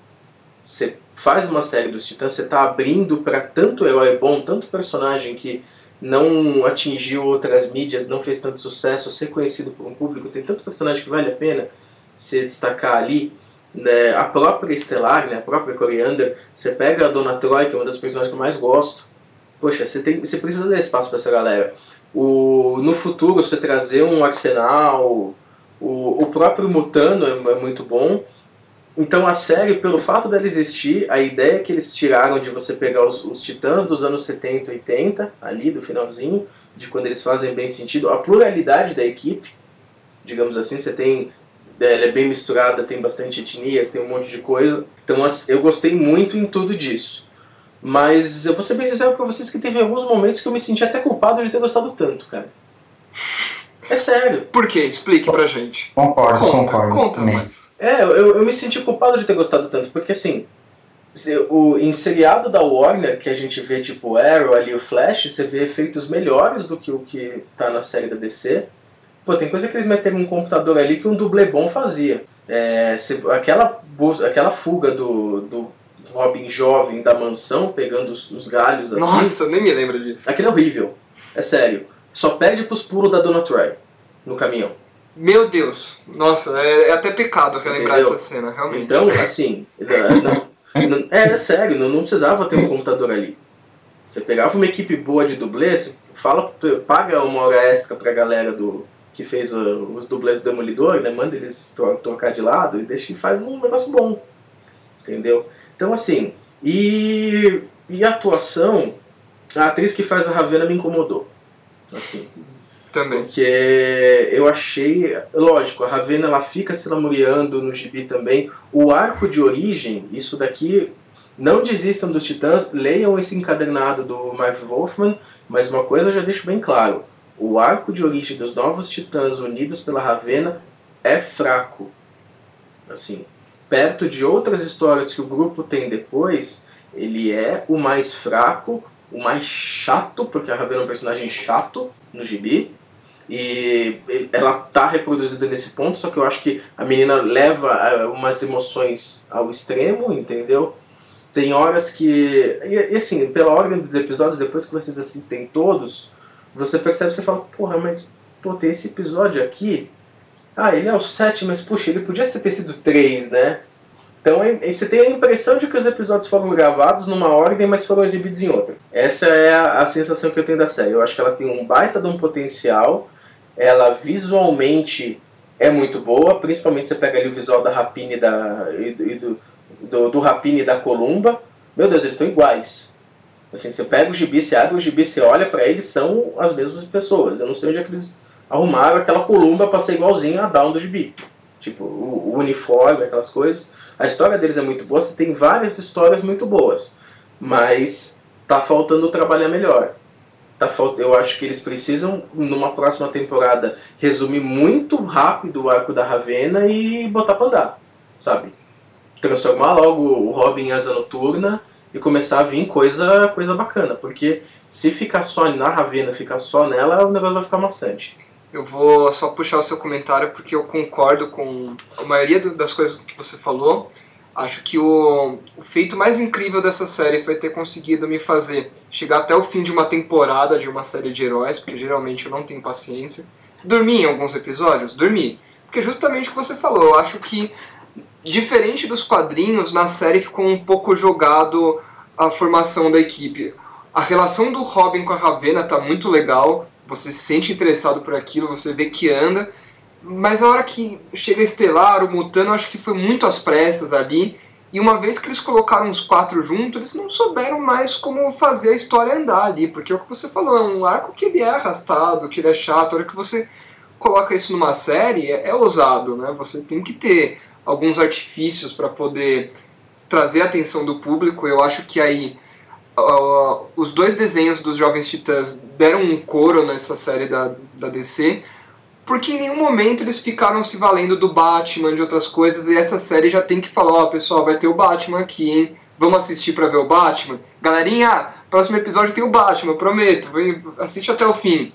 Você faz uma série dos Titãs, você tá abrindo pra tanto herói bom, tanto personagem que não atingiu outras mídias, não fez tanto sucesso, ser conhecido por um público, tem tanto personagem que vale a pena se destacar ali. Né? A própria Estelar, né? a própria Coriander, você pega a Dona Troy, que é uma das personagens que eu mais gosto. Poxa, você, tem, você precisa dar espaço para essa galera. O, no futuro, você trazer um arsenal, o, o próprio Mutano é, é muito bom. Então a série, pelo fato dela existir, a ideia que eles tiraram de você pegar os, os titãs dos anos 70 e 80, ali do finalzinho, de quando eles fazem bem sentido, a pluralidade da equipe, digamos assim, você tem. Ela é bem misturada, tem bastante etnias, tem um monte de coisa. Então eu gostei muito em tudo disso. Mas eu vou ser bem sincero pra vocês que teve alguns momentos que eu me senti até culpado de ter gostado tanto, cara. É sério. Por quê? Explique pra gente. Concordo, Conta, concordo. conta também. mais. É, eu, eu me senti culpado de ter gostado tanto, porque assim, o, em seriado da Warner, que a gente vê tipo o Arrow ali, o Flash, você vê efeitos melhores do que o que tá na série da DC. Pô, tem coisa que eles meteram um computador ali que um dublê bom fazia. É, se- aquela, aquela fuga do, do Robin jovem da mansão, pegando os, os galhos assim. Nossa, nem me lembro disso. Aquilo é horrível. É sério. Só perde pros pulos da Dona Troy no caminhão. Meu Deus. Nossa, é, é até pecado relembrar Entendeu? essa cena, realmente. Então, assim, não- não- é, é sério, não, não precisava ter um computador ali. Você pegava uma equipe boa de dublê, você fala, paga uma hora extra pra galera do que fez uh, os dublês do Demolidor, né? Manda eles tro- trocar de lado e deixa e faz um negócio bom. Entendeu? Então, assim, e, e a atuação, a atriz que faz a Ravena me incomodou. Assim, Também. porque eu achei, lógico, a Ravena ela fica se lamuriando no gibi também. O arco de origem, isso daqui, não desistam dos Titãs, leiam esse encadernado do Marv Wolfman, mas uma coisa eu já deixo bem claro: o arco de origem dos novos Titãs unidos pela Ravena é fraco. Assim, perto de outras histórias que o grupo tem depois, ele é o mais fraco, o mais chato, porque a Ravena é um personagem chato no gibi. E ela tá reproduzida nesse ponto, só que eu acho que a menina leva ah, umas emoções ao extremo, entendeu? Tem horas que. E assim, pela ordem dos episódios, depois que vocês assistem todos, você percebe, você fala, porra, mas pô, tem esse episódio aqui. Ah, ele é o 7, mas puxa, ele podia ter sido 3, né? Então é- você tem a impressão de que os episódios foram gravados numa ordem, mas foram exibidos em outra. Essa é a, a sensação que eu tenho da série. Eu acho que ela tem um baita de um potencial. Ela visualmente é muito boa, principalmente você pega ali o visual da Rapine e, da, e, do- e do, do, do Rapine e da Columba. Meu Deus, eles estão iguais. Assim, você pega o gibi, você abre o gibi, você olha pra eles, são as mesmas pessoas. Eu não sei onde é que eles arrumaram aquela columba pra ser igualzinho a Down do gibi. Tipo, o, o uniforme, aquelas coisas. A história deles é muito boa, você tem várias histórias muito boas. Mas tá faltando trabalhar melhor. Tá falt... Eu acho que eles precisam, numa próxima temporada, resumir muito rápido o arco da Ravena e botar pra andar, sabe? Transformar logo o Robin em asa noturna e começar a vir coisa, coisa bacana. Porque se ficar só na Ravena, ficar só nela, o negócio vai ficar maçante. Eu vou só puxar o seu comentário porque eu concordo com a maioria das coisas que você falou. Acho que o, o feito mais incrível dessa série foi ter conseguido me fazer chegar até o fim de uma temporada de uma série de heróis, porque geralmente eu não tenho paciência. Dormi em alguns episódios? Dormi. Porque justamente o que você falou, eu acho que diferente dos quadrinhos, na série ficou um pouco jogado a formação da equipe. A relação do Robin com a Ravena tá muito legal, você se sente interessado por aquilo, você vê que anda, mas a hora que chega Estelar, o Mutano, acho que foi muito às pressas ali, e uma vez que eles colocaram os quatro juntos, eles não souberam mais como fazer a história andar ali, porque é o que você falou, é um arco que ele é arrastado, que ele é chato, a hora que você coloca isso numa série, é, é ousado, né? Você tem que ter alguns artifícios para poder trazer a atenção do público. Eu acho que aí uh, os dois desenhos dos Jovens Titãs deram um coro nessa série da, da DC, porque em nenhum momento eles ficaram se valendo do Batman, de outras coisas, e essa série já tem que falar, ó, pessoal, vai ter o Batman aqui, hein? Vamos assistir pra ver o Batman? Galerinha, próximo episódio tem o Batman, prometo, assiste até o fim.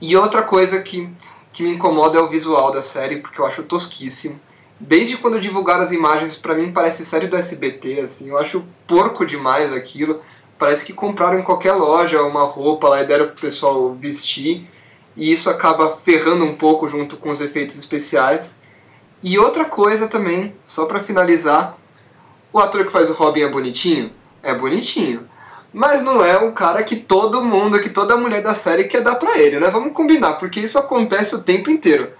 E outra coisa que, que me incomoda é o visual da série, porque eu acho tosquíssimo. Desde quando divulgaram as imagens, pra mim parece série do SBT, assim, eu acho porco demais aquilo. Parece que compraram em qualquer loja uma roupa lá e deram pro pessoal vestir. E isso acaba ferrando um pouco junto com os efeitos especiais. E outra coisa também, só pra finalizar, o ator que faz o Robin é bonitinho? É bonitinho. Mas não é um cara que todo mundo, que toda mulher da série quer dar pra ele, né? Vamos combinar, porque isso acontece o tempo inteiro.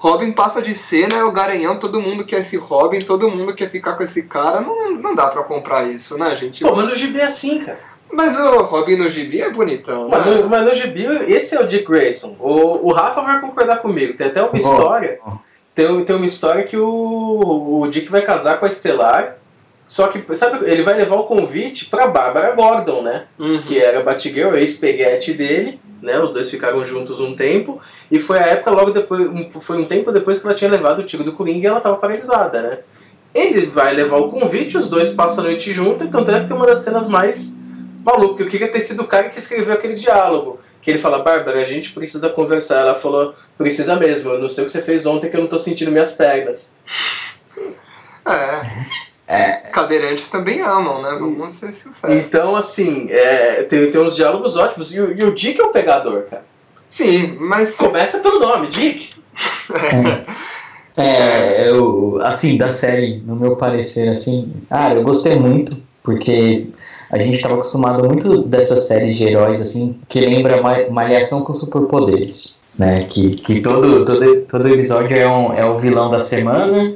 Robin passa de cena, é o garanhão, todo mundo quer esse Robin, todo mundo quer ficar com esse cara. Não, não dá pra comprar isso, né, gente? Pô, mas no gibi é assim, cara. Mas o Robin no gibi é bonitão, né? Mas no, mas no gibi, esse é o Dick Grayson. O, o Rafa vai concordar comigo. Tem até uma história. Tem, tem uma história que o, o Dick vai casar com a Estelar. Só que, sabe, ele vai levar o convite pra Bárbara Gordon, né? Uhum. Que era a Batgirl, ex-peguete dele. Né, os dois ficaram juntos um tempo e foi a época logo depois, um- foi um tempo depois que ela tinha levado o tiro do Coringa e ela tava paralisada, né? Ele vai levar o convite, os dois passam a noite junto, então é que tem uma das cenas mais malucas. Eu queria ter sido o cara que escreveu aquele diálogo. Que ele fala, Bárbara, a gente precisa conversar. Ela falou, precisa mesmo, eu não sei o que você fez ontem que eu não tô sentindo minhas pernas. É. (laughs) Cadeirantes também amam, né? Vamos ser sinceros. Então, assim, é, tem, tem uns diálogos ótimos. E, o- e o Dick é o pegador, cara. Sim, mas. Começa pelo nome, Dick. É, eu, assim, da série, no meu parecer, assim, cara, eu gostei muito, porque a gente estava acostumado muito dessas séries de heróis, assim, que lembra ma- Malhação com superpoderes, né? Que, que todo, todo, todo episódio é, um, é o vilão da semana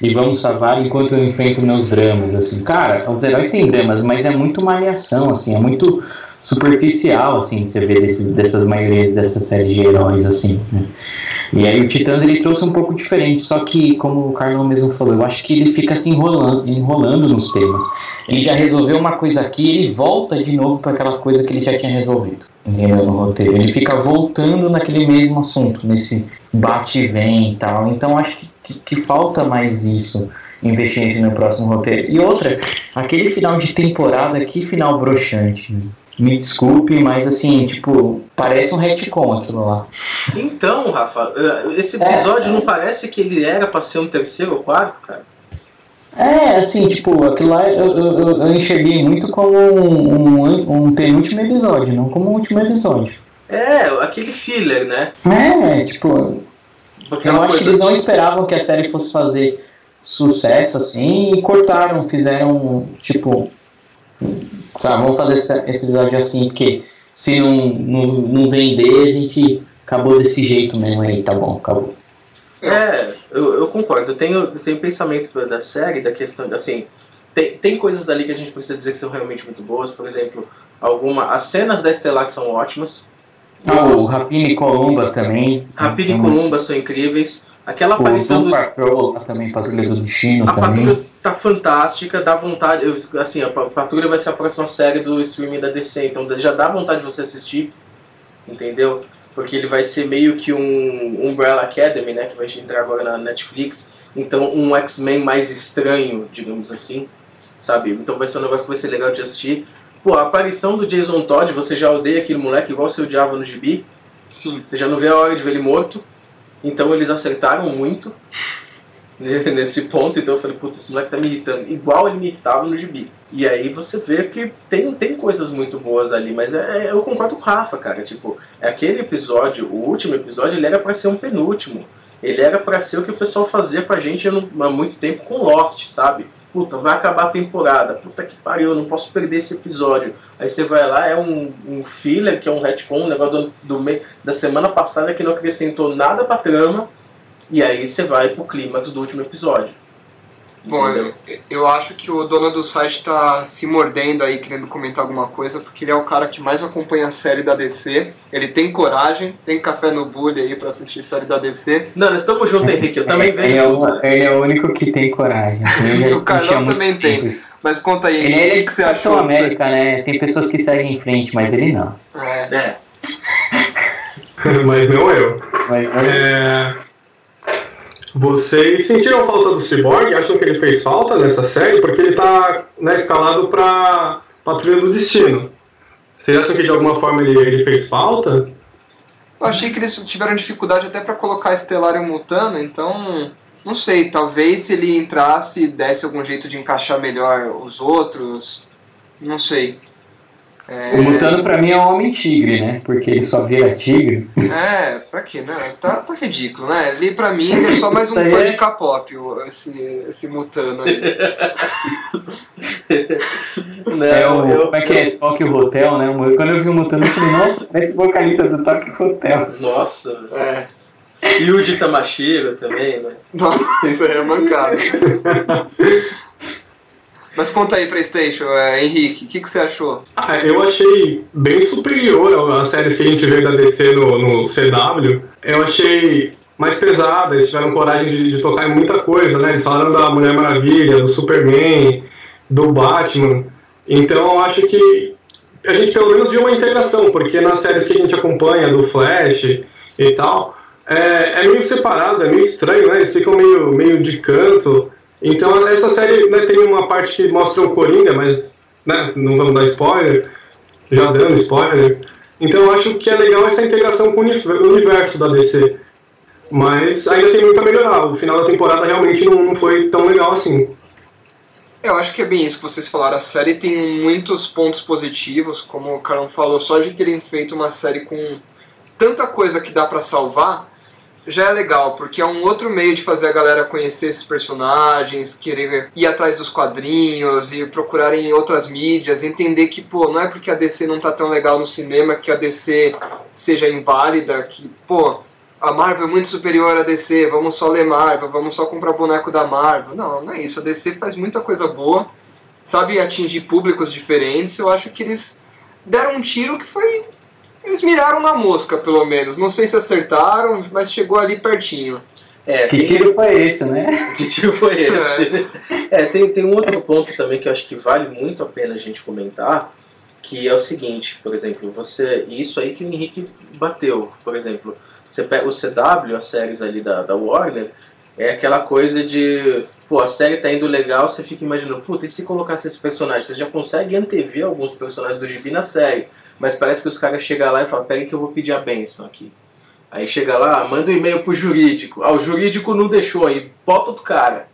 e vamos salvar enquanto eu enfrento meus dramas, assim. Cara, os heróis têm dramas, mas é muito malhação, assim, é muito superficial, assim, você desse, dessas maiorias dessas séries de heróis, assim, né? E aí o Titãs ele trouxe um pouco diferente, só que, como o Carlão mesmo falou, eu acho que ele fica se enrolando, enrolando nos temas. Ele já resolveu uma coisa aqui, ele volta de novo para aquela coisa que ele já tinha resolvido. No roteiro. Ele fica voltando naquele mesmo assunto, nesse bate e vem e tal. Então acho que, que, que falta mais isso investir no próximo roteiro. E outra, aquele final de temporada, que final broxante. né? Me desculpe, mas assim, tipo, parece um retcon aquilo lá. Então, Rafa, eh, esse episódio não parece que ele era pra ser um terceiro ou quarto, cara? É, assim, tipo, aquilo lá eu, eu, eu- enxerguei muito como um, um, um penúltimo episódio, não como um último episódio. É, aquele filler, né? É, tipo, Aquela eu acho que eles não esperavam que a série fosse fazer sucesso, assim, e cortaram, fizeram, tipo, sabe, vamos fazer esse, esse episódio assim, porque se não, não, não vender, a gente acabou desse jeito mesmo aí, tá bom, acabou. É, eu, eu concordo. Eu tenho, tenho pensamento da série, da questão, assim, tem, tem coisas ali que a gente precisa dizer que são realmente muito boas. Por exemplo, alguma, as cenas da Estelar são ótimas. Ah, o Rapina e Columba também. Rapina e Hum. Columba são incríveis. Aquela O aparição do. Patrol lá também, Patrulha do Destino A também. Patrulha tá fantástica, dá vontade. eu- Assim, a Pa- Patrulha vai ser a próxima série do streaming da DC, então já dá vontade de você assistir, entendeu? Porque ele vai ser meio que um Umbrella Academy, né? Que vai entrar agora na Netflix. Então, um X-Men mais estranho, digamos assim, sabe? Então vai ser um negócio que vai ser legal de assistir. Pô, a aparição do Jason Todd, você já odeia aquele moleque igual você odiava no gibi. Sim. Você já não vê a hora de ver ele morto. Então eles acertaram muito (laughs) nesse ponto. Então eu falei, puta, esse moleque tá me irritando. Igual ele me irritava no gibi. E aí você vê que tem, tem coisas muito boas ali. Mas é, é- eu concordo com o Rafa, cara. Tipo, aquele episódio, o último episódio, ele era pra ser um penúltimo. Ele era pra ser o que o pessoal fazia pra gente há muito tempo com Lost, sabe? Puta, vai acabar a temporada. Puta que pariu, eu não posso perder esse episódio. Aí você vai lá, é um, um filler, que é um retcon, um negócio do, do me- da semana passada que não acrescentou nada pra trama. E aí você vai pro clímax do último episódio. Bom, eu, eu acho que o dono do site tá se mordendo aí, querendo comentar alguma coisa, porque ele é o cara que mais acompanha a série da DC. Ele tem coragem, tem café no bully aí pra assistir série da DC. Não, nós estamos juntos, Henrique. Eu também ele, vejo é tudo. o, ele é o único que tem coragem. assim, (laughs) O Carlão também tem. tempo. Mas conta aí, Ele o é que, que você achou? América, né? Tem pessoas que seguem em frente, mas ele não. É. É. (laughs) Mas não eu. Mas, É, Vocês sentiram falta do Cyborg? Acham que ele fez falta nessa série? Porque ele tá né, escalado pra Patrulha do Destino. Vocês acham que de alguma forma ele, ele fez falta? Eu achei que eles tiveram dificuldade até pra colocar Estelar e o Mutano, então. Não sei, talvez se ele entrasse desse algum jeito de encaixar melhor os outros. Não sei. É, O Mutano pra mim é um homem tigre, né? Porque ele só vira tigre. É, pra quê, né? Tá, tá ridículo, né? Ele, pra mim, ele é só (laughs) mais um fã é- de K-pop, esse, esse Mutano aí. (laughs) Não, é o, eu, como é que é? Tokyo Hotel, né? Quando eu vi o Mutano, eu falei, nossa, parece o vocalista do Tokyo Hotel. Nossa. É. E o de Tamashiro também, né? Nossa, é mancado. (laughs) Mas conta aí, Playstation, é, Henrique, o que, que você achou? Ah, eu achei bem superior às séries que a gente vê da DC no, no CW. Eu achei mais pesada, eles tiveram coragem de, de tocar em muita coisa, né? Eles falaram da Mulher Maravilha, do Superman, do Batman. Então eu acho que a gente pelo menos viu uma integração, porque nas séries que a gente acompanha, do Flash e tal, é, é meio separado, é meio estranho, né? Eles ficam meio, meio de canto. Então essa série né, tem uma parte que mostra o Coringa, mas né, não vamos dar spoiler, já dando spoiler. Então eu acho que é legal essa integração com o uni- o universo da DC. Mas ainda tem muito a melhorar. O final da temporada realmente não, não foi tão legal assim. Eu acho que é bem isso que vocês falaram. A série tem muitos pontos positivos, como o Carlão falou, só de terem feito uma série com tanta coisa que dá pra salvar, já é legal, porque é um outro meio de fazer a galera conhecer esses personagens, querer ir atrás dos quadrinhos e procurar em outras mídias, entender que, pô, não é porque a DC não tá tão legal no cinema que a DC seja inválida, que, pô, a Marvel é muito superior à DC, vamos só ler Marvel, vamos só comprar boneco da Marvel. Não, não é isso. A DC faz muita coisa boa, sabe atingir públicos diferentes. Eu acho que eles deram um tiro que foi. Eles miraram na mosca, pelo menos. Não sei se acertaram, mas chegou ali pertinho. É, Que tem- tiro foi esse, né? (laughs) Que tiro foi esse? (laughs) É, tem, tem um outro ponto também que eu acho que vale muito a pena a gente comentar, que é o seguinte, por exemplo, você. Isso aí que o Henrique bateu, por exemplo. Você pega o CW, as séries ali da, da Warner, é aquela coisa de. Pô, a série tá indo legal, você fica imaginando, puta, e se colocasse esse personagem? Você já consegue antever alguns personagens do gibi na série, mas parece que os caras chegam lá e falam, pera aí que eu vou pedir a benção aqui. Aí chega lá, manda um e-mail pro jurídico. Ah, o jurídico não deixou aí, bota outro cara.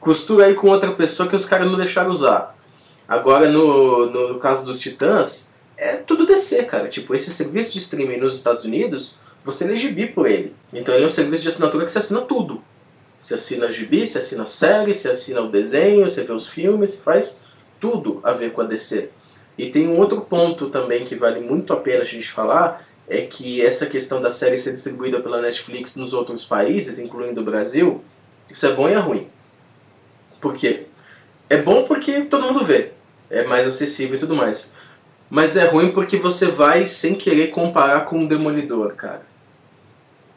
Costura aí com outra pessoa que os caras não deixaram usar. Agora, no, no caso dos Titãs, é tudo DC, cara. Tipo, esse serviço de streaming nos Estados Unidos, você gibi por ele. Então ele é um serviço de assinatura que você assina tudo. Você assina gibi, você assina série, você assina o desenho, você vê os filmes, você faz tudo a ver com a DC. E tem um outro ponto também que vale muito a pena a gente falar, é que essa questão da série ser distribuída pela Netflix nos outros países, incluindo o Brasil, isso é bom e é ruim. Por quê? É bom porque todo mundo vê. É mais acessível e tudo mais. Mas é ruim porque você vai sem querer comparar com o Demolidor, cara.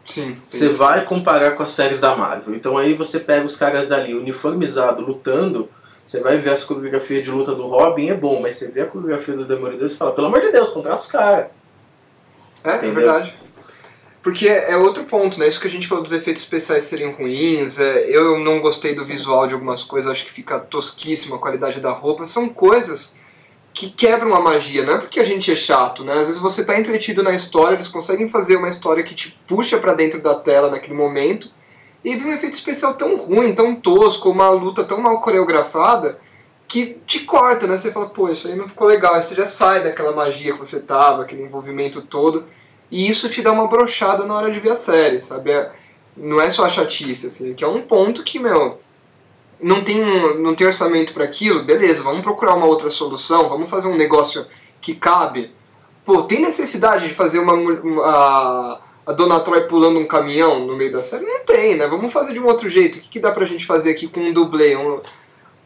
Sim. Você vai comparar com as séries da Marvel. Então aí você pega os caras ali uniformizado lutando, você vai ver as coreografias de luta do Robin, é bom, mas você vê a coreografia do Demolidor e você fala, pelo amor de Deus, contrata os caras. É, é Entendeu? verdade. Porque é é outro ponto, né? Isso que a gente falou dos efeitos especiais serem ruins, é, eu não gostei do visual de algumas coisas, acho que fica tosquíssima a qualidade da roupa. São coisas que quebram a magia, não é porque a gente é chato, né? Às vezes você tá entretido na história, eles conseguem fazer uma história que te puxa pra dentro da tela naquele momento, e vem um efeito especial tão ruim, tão tosco, uma luta tão mal coreografada, que te corta, né? Você fala, pô, isso aí não ficou legal. Aí você já sai daquela magia que você tava, aquele envolvimento todo. E isso te dá uma brochada na hora de ver a série, sabe? É- não é só a chatice, assim, que é um ponto que, meu, não tem, não tem orçamento para aquilo, beleza, vamos procurar uma outra solução, vamos fazer um negócio que cabe. Pô, tem necessidade de fazer uma, uma a Dona Troy pulando um caminhão no meio da série? Não tem, né? Vamos fazer de um outro jeito. O que, que dá pra gente fazer aqui com um dublê? Um,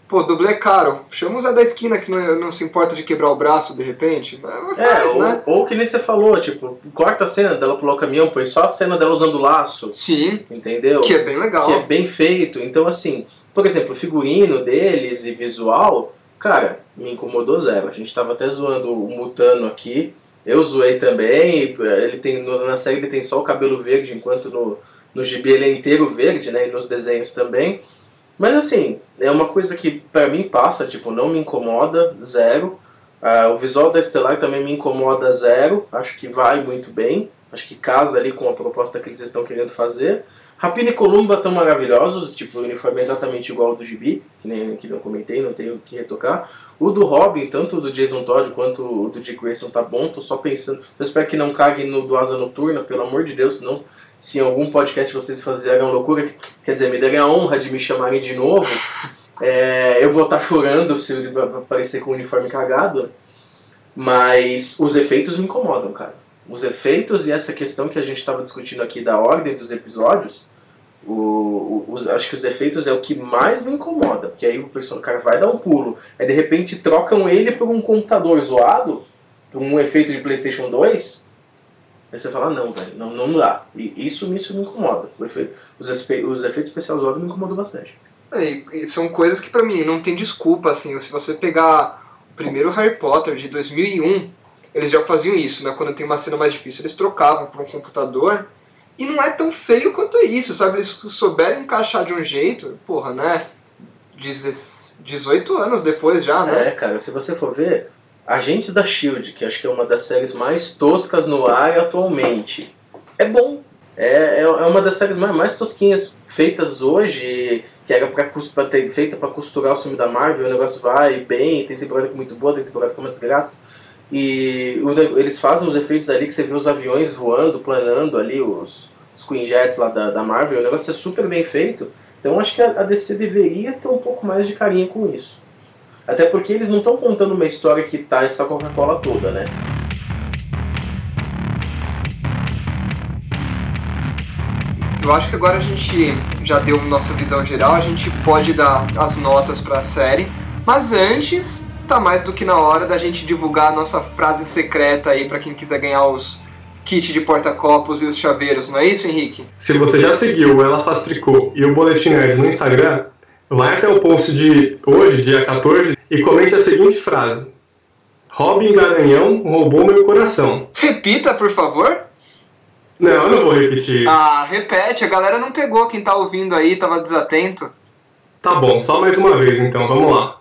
pô, dublê é caro. Chama o Zé da esquina que não, não se importa de quebrar o braço de repente. Mas É, faz, ou, né? ou que nem você falou, tipo, corta a cena dela pular o caminhão, põe só a cena dela usando o laço. Sim. Entendeu? Que é bem legal. Que é bem feito. Então, assim, por exemplo, o figurino deles e visual, cara, me incomodou zero. A gente tava até zoando o Mutano aqui. Eu zoei também. Ele tem, na série ele tem só o cabelo verde, enquanto no, no gibi ele é inteiro verde, né? E nos desenhos também. Mas assim, é uma coisa que pra mim passa, tipo, não me incomoda, zero. Ah, o visual da Estelar também me incomoda zero. Acho que vai muito bem. Acho que casa ali com a proposta que eles estão querendo fazer. Rapina e Columba estão maravilhosos, tipo, o uniforme é exatamente igual ao do Gibi, que nem que eu comentei, não tenho o que retocar. O do Robin, tanto o do Jason Todd quanto o do Dick Grayson tá bom, tô só pensando. Eu espero que não cague no do Asa Noturna, pelo amor de Deus, senão se em algum podcast vocês fizerem loucura, quer dizer, me derem a honra de me chamarem de novo, (laughs) é, eu vou estar chorando se ele aparecer com o uniforme cagado. Mas os efeitos me incomodam, cara. Os efeitos e essa questão que a gente estava discutindo aqui da ordem dos episódios, o, o- os- acho que os efeitos é o que mais me incomoda. Porque aí o personagem, cara vai dar um pulo, aí de repente trocam ele por um computador zoado, por um efeito de PlayStation 2. Aí você fala, não, velho, não, não dá. E isso, isso me incomoda. O efe- Os, os efeitos especiais zoados me incomodam bastante. É, E, são coisas que pra mim não tem desculpa, assim, se você pegar o primeiro Harry Potter de 2001, eles já faziam isso, né? Quando tem uma cena mais difícil, eles trocavam por um computador e não é tão feio quanto isso, sabe? Eles souberam encaixar de um jeito, porra, né? 18 anos depois já, né? É, cara, se você for ver, Agentes da Shield, que acho que é uma das séries mais toscas no ar atualmente, é bom. É, é, é uma das séries mais, mais tosquinhas feitas hoje, que era pra, pra ter, feita pra costurar o filme da Marvel, o negócio vai bem, tem temporada que é muito boa, tem temporada que é uma desgraça. E o eles fazem os efeitos ali que você vê os aviões voando, planando ali, os, os Queen Jets lá da, da Marvel, o negócio é super bem feito. Então acho que a, a DC deveria ter um pouco mais de carinho com isso. Até porque eles não estão contando uma história que tá essa Coca-Cola toda, né? Eu acho que agora a gente já deu nossa visão geral, a gente pode dar as notas pra série, mas antes tá mais do que na hora da gente divulgar a nossa frase secreta aí pra quem quiser ganhar os kits de porta-copos e os chaveiros, não é isso, Henrique? Se você já seguiu o Ela Faz Tricô e o Boletim Nerd no Instagram, vai até o post de hoje, dia 14, e comente a seguinte frase. Robin Garanhão roubou meu coração. Repita, por favor. Não, eu não vou repetir. Ah, repete, a galera não pegou, quem tá ouvindo aí tava desatento. Tá bom, só mais uma vez então, vamos lá.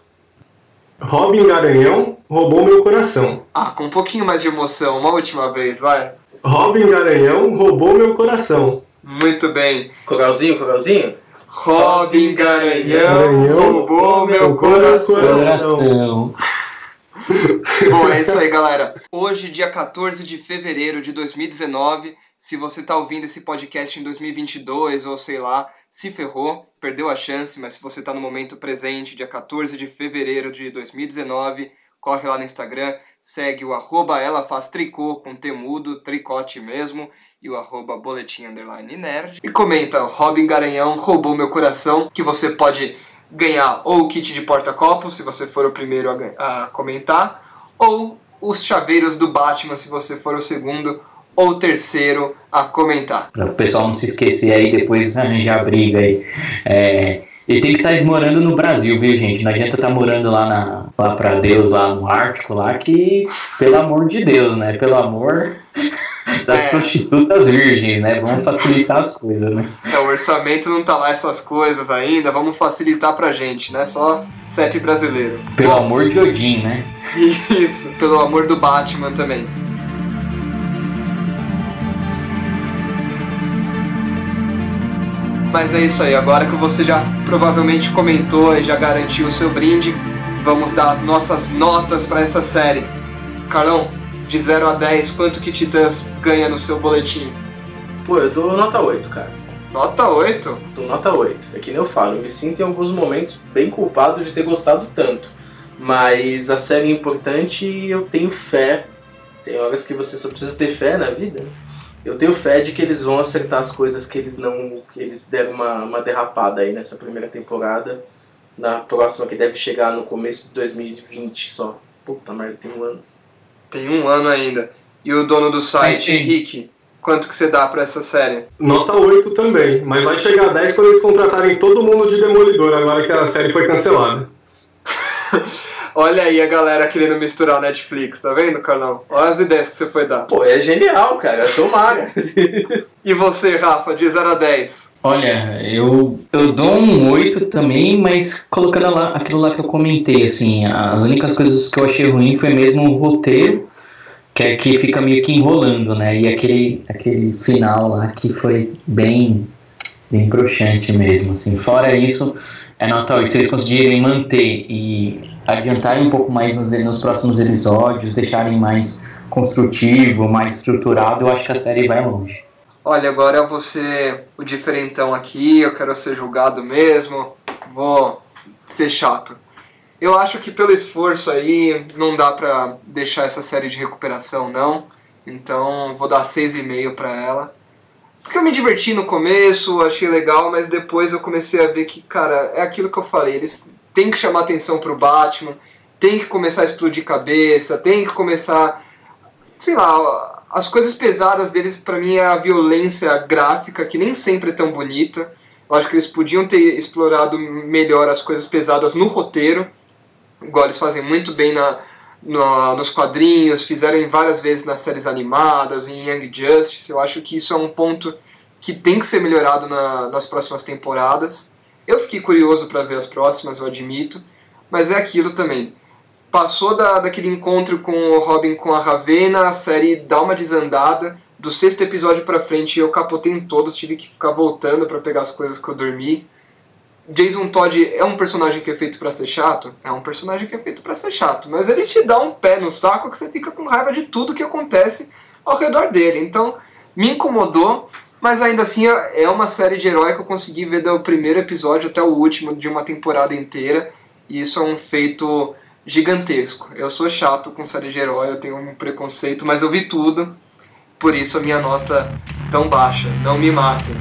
Robin Garanhão roubou meu coração. Ah, com um pouquinho mais de emoção, uma última vez, vai. Robin Garanhão roubou meu coração. Muito bem. Coralzinho, coralzinho? Robin Garanhão roubou meu coração. (laughs) Bom, é isso aí, galera. Hoje, dia 14 de fevereiro de 2019, se você tá ouvindo esse podcast em 2022 ou sei lá, se ferrou, perdeu a chance, mas se você tá no momento presente, dia 14 de fevereiro de 2019, corre lá no Instagram, segue o arroba ela faz tricô com temudo, tricote mesmo, e o arroba boletim underline nerd. E comenta, Robin Garanhão roubou meu coração, que você pode ganhar ou o kit de porta-copos, se você for o primeiro a, a comentar, ou os chaveiros do Batman, se você for o segundo ou terceiro a comentar. Para o pessoal não se esquecer aí, depois arranjar briga aí. É, ele tem que estar morando no Brasil, viu, gente? Não adianta estar morando lá, na, lá para Deus, lá no Ártico, lá que, pelo amor de Deus, né? Pelo amor (laughs) das É. prostitutas virgens, né? Vamos facilitar as coisas, né? É, o orçamento não tá lá essas coisas ainda, vamos facilitar pra gente, né? Só CEP brasileiro. Pelo amor de Odin, né? (laughs) Isso, pelo amor do Batman também. Mas é isso aí, agora que você já provavelmente comentou e já garantiu o seu brinde, vamos dar as nossas notas para essa série. Carlão, de 0 a 10, quanto que Titãs ganha no seu boletim? Pô, eu dou nota 8, cara. Nota 8? Dou nota 8. É que nem eu falo, eu me sinto em alguns momentos bem culpado de ter gostado tanto. Mas a série é importante e eu tenho fé. Tem horas que você só precisa ter fé na vida. Eu tenho fé de que eles vão acertar as coisas que eles não. que eles deram uma, uma derrapada aí nessa primeira temporada. Na próxima que deve chegar no começo de 2020 só. Puta merda, tem um ano. Tem um ano ainda. E o dono do site. Henrique, quanto que você dá pra essa série? Nota 8 também, mas vai chegar a 10 quando eles contratarem todo mundo de Demolidor, agora que a série foi cancelada. (laughs) Olha aí a galera querendo misturar Netflix, tá vendo, Carlão? Olha as ideias que você foi dar. Pô, é genial, cara. Tomara. E você, Rafa, de 0 a 10? Olha, eu, eu dou um 8 também, mas colocando lá, aquilo lá que eu comentei, assim, as únicas coisas que eu achei ruim foi mesmo o roteiro, que é que fica meio que enrolando, né? E aquele, aquele final lá que foi bem, bem broxante mesmo, assim. Fora isso, é nota 8. Se eles conseguirem manter e adiantarem um pouco mais nos, nos próximos episódios, deixarem mais construtivo, mais estruturado, eu acho que a série vai longe. Olha, agora eu vou ser o diferentão aqui, eu quero ser julgado mesmo, vou ser chato. Eu acho que pelo esforço aí não dá pra deixar essa série de recuperação, não. Então vou dar 6,5 pra ela. Porque eu me diverti no começo, achei legal, mas depois eu comecei a ver que, cara, é aquilo que eu falei, eles têm que chamar atenção pro Batman, tem que começar a explodir cabeça, tem que começar sei lá, as coisas pesadas deles pra mim é a violência gráfica, que nem sempre é tão bonita. Eu acho que eles podiam ter explorado melhor as coisas pesadas no roteiro, igual eles fazem muito bem na, no- nos quadrinhos, fizeram várias vezes nas séries animadas, em Young Justice. Eu acho que isso é um ponto que tem que ser melhorado na- nas próximas temporadas. Eu fiquei curioso pra ver as próximas, eu admito, mas é aquilo também passou da, daquele encontro com o Robin com a Ravena, a série dá uma desandada. Do sexto episódio pra frente eu capotei em todos, tive que ficar voltando pra pegar as coisas que eu dormi. Jason Todd é um personagem que é feito pra ser chato? É um personagem que é feito pra ser chato, mas ele te dá um pé no saco que você fica com raiva de tudo que acontece ao redor dele. Então, me incomodou, mas ainda assim é é uma série de herói que eu consegui ver do primeiro episódio até o último de uma temporada inteira, e isso é um feito gigantesco. Eu sou chato com série de herói, eu tenho um preconceito, mas eu vi tudo, por isso a minha nota tão baixa. Não me matem.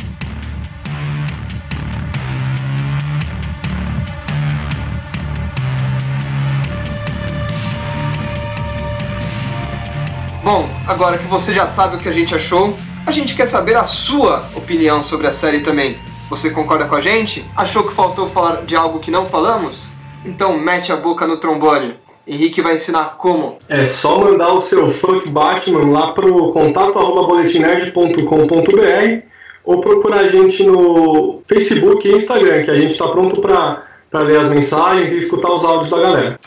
Bom, agora que você já sabe o que a gente achou, a gente quer saber a sua opinião sobre a série também. Você concorda com a gente? Achou que faltou falar de algo que não falamos? Então mete a boca no trombone. Henrique vai ensinar como. É só mandar o seu funk Batman lá pro contato arroba boletimnerd.com.br ou procurar a gente no Facebook e Instagram, que a gente está pronto para ler as mensagens e escutar os áudios da galera.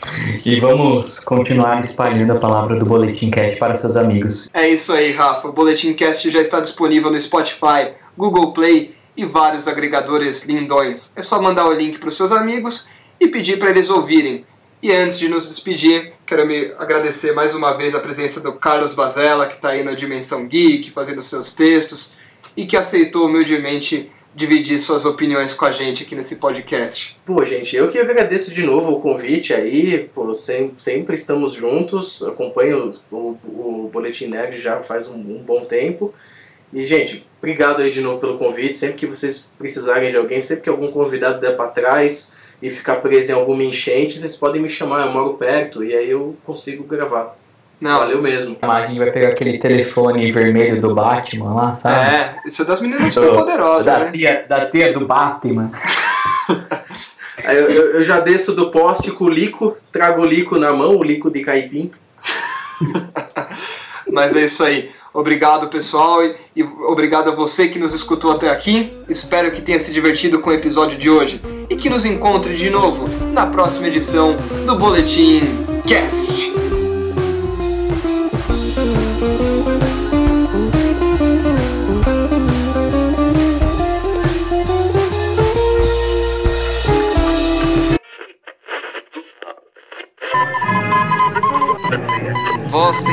E vamos continuar espalhando a palavra do Boletim Cast para seus amigos. É isso aí, Rafa. O Boletim Cast já está disponível no Spotify, Google Play e vários agregadores lindões. É só mandar o link para os seus amigos e pedir para eles ouvirem. E antes de nos despedir, quero me agradecer mais uma vez a presença do Carlos Bazella, que está aí na Dimensão Geek, fazendo seus textos, e que aceitou humildemente dividir suas opiniões com a gente aqui nesse podcast. Pô, gente, eu que agradeço de novo o convite aí, pô, sem- sempre estamos juntos, acompanho o, o Boletim Nerd já faz um, um bom tempo. E, gente, obrigado aí de novo pelo convite, sempre que vocês precisarem de alguém, sempre que algum convidado der pra trás, e ficar preso em alguma enchente, vocês podem me chamar, eu moro perto e aí eu consigo gravar. Não. Valeu mesmo. A gente vai pegar aquele telefone vermelho do Batman lá, sabe? É, isso é das meninas super poderosas, da né? Tia, da tia do Batman. (laughs) Eu, eu- eu já desço do poste com o lico, trago o lico na mão, o lico de caipim. (laughs) Mas é isso aí. Obrigado, pessoal, e, e obrigado a você que nos escutou até aqui. Espero que tenha se divertido com o episódio de hoje e que nos encontre de novo na próxima edição do Boletim Cast.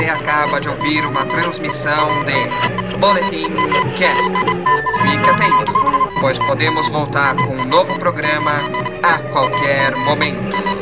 Acaba de ouvir uma transmissão de Boletim Cast. Fique atento, pois podemos voltar com um novo programa a qualquer momento.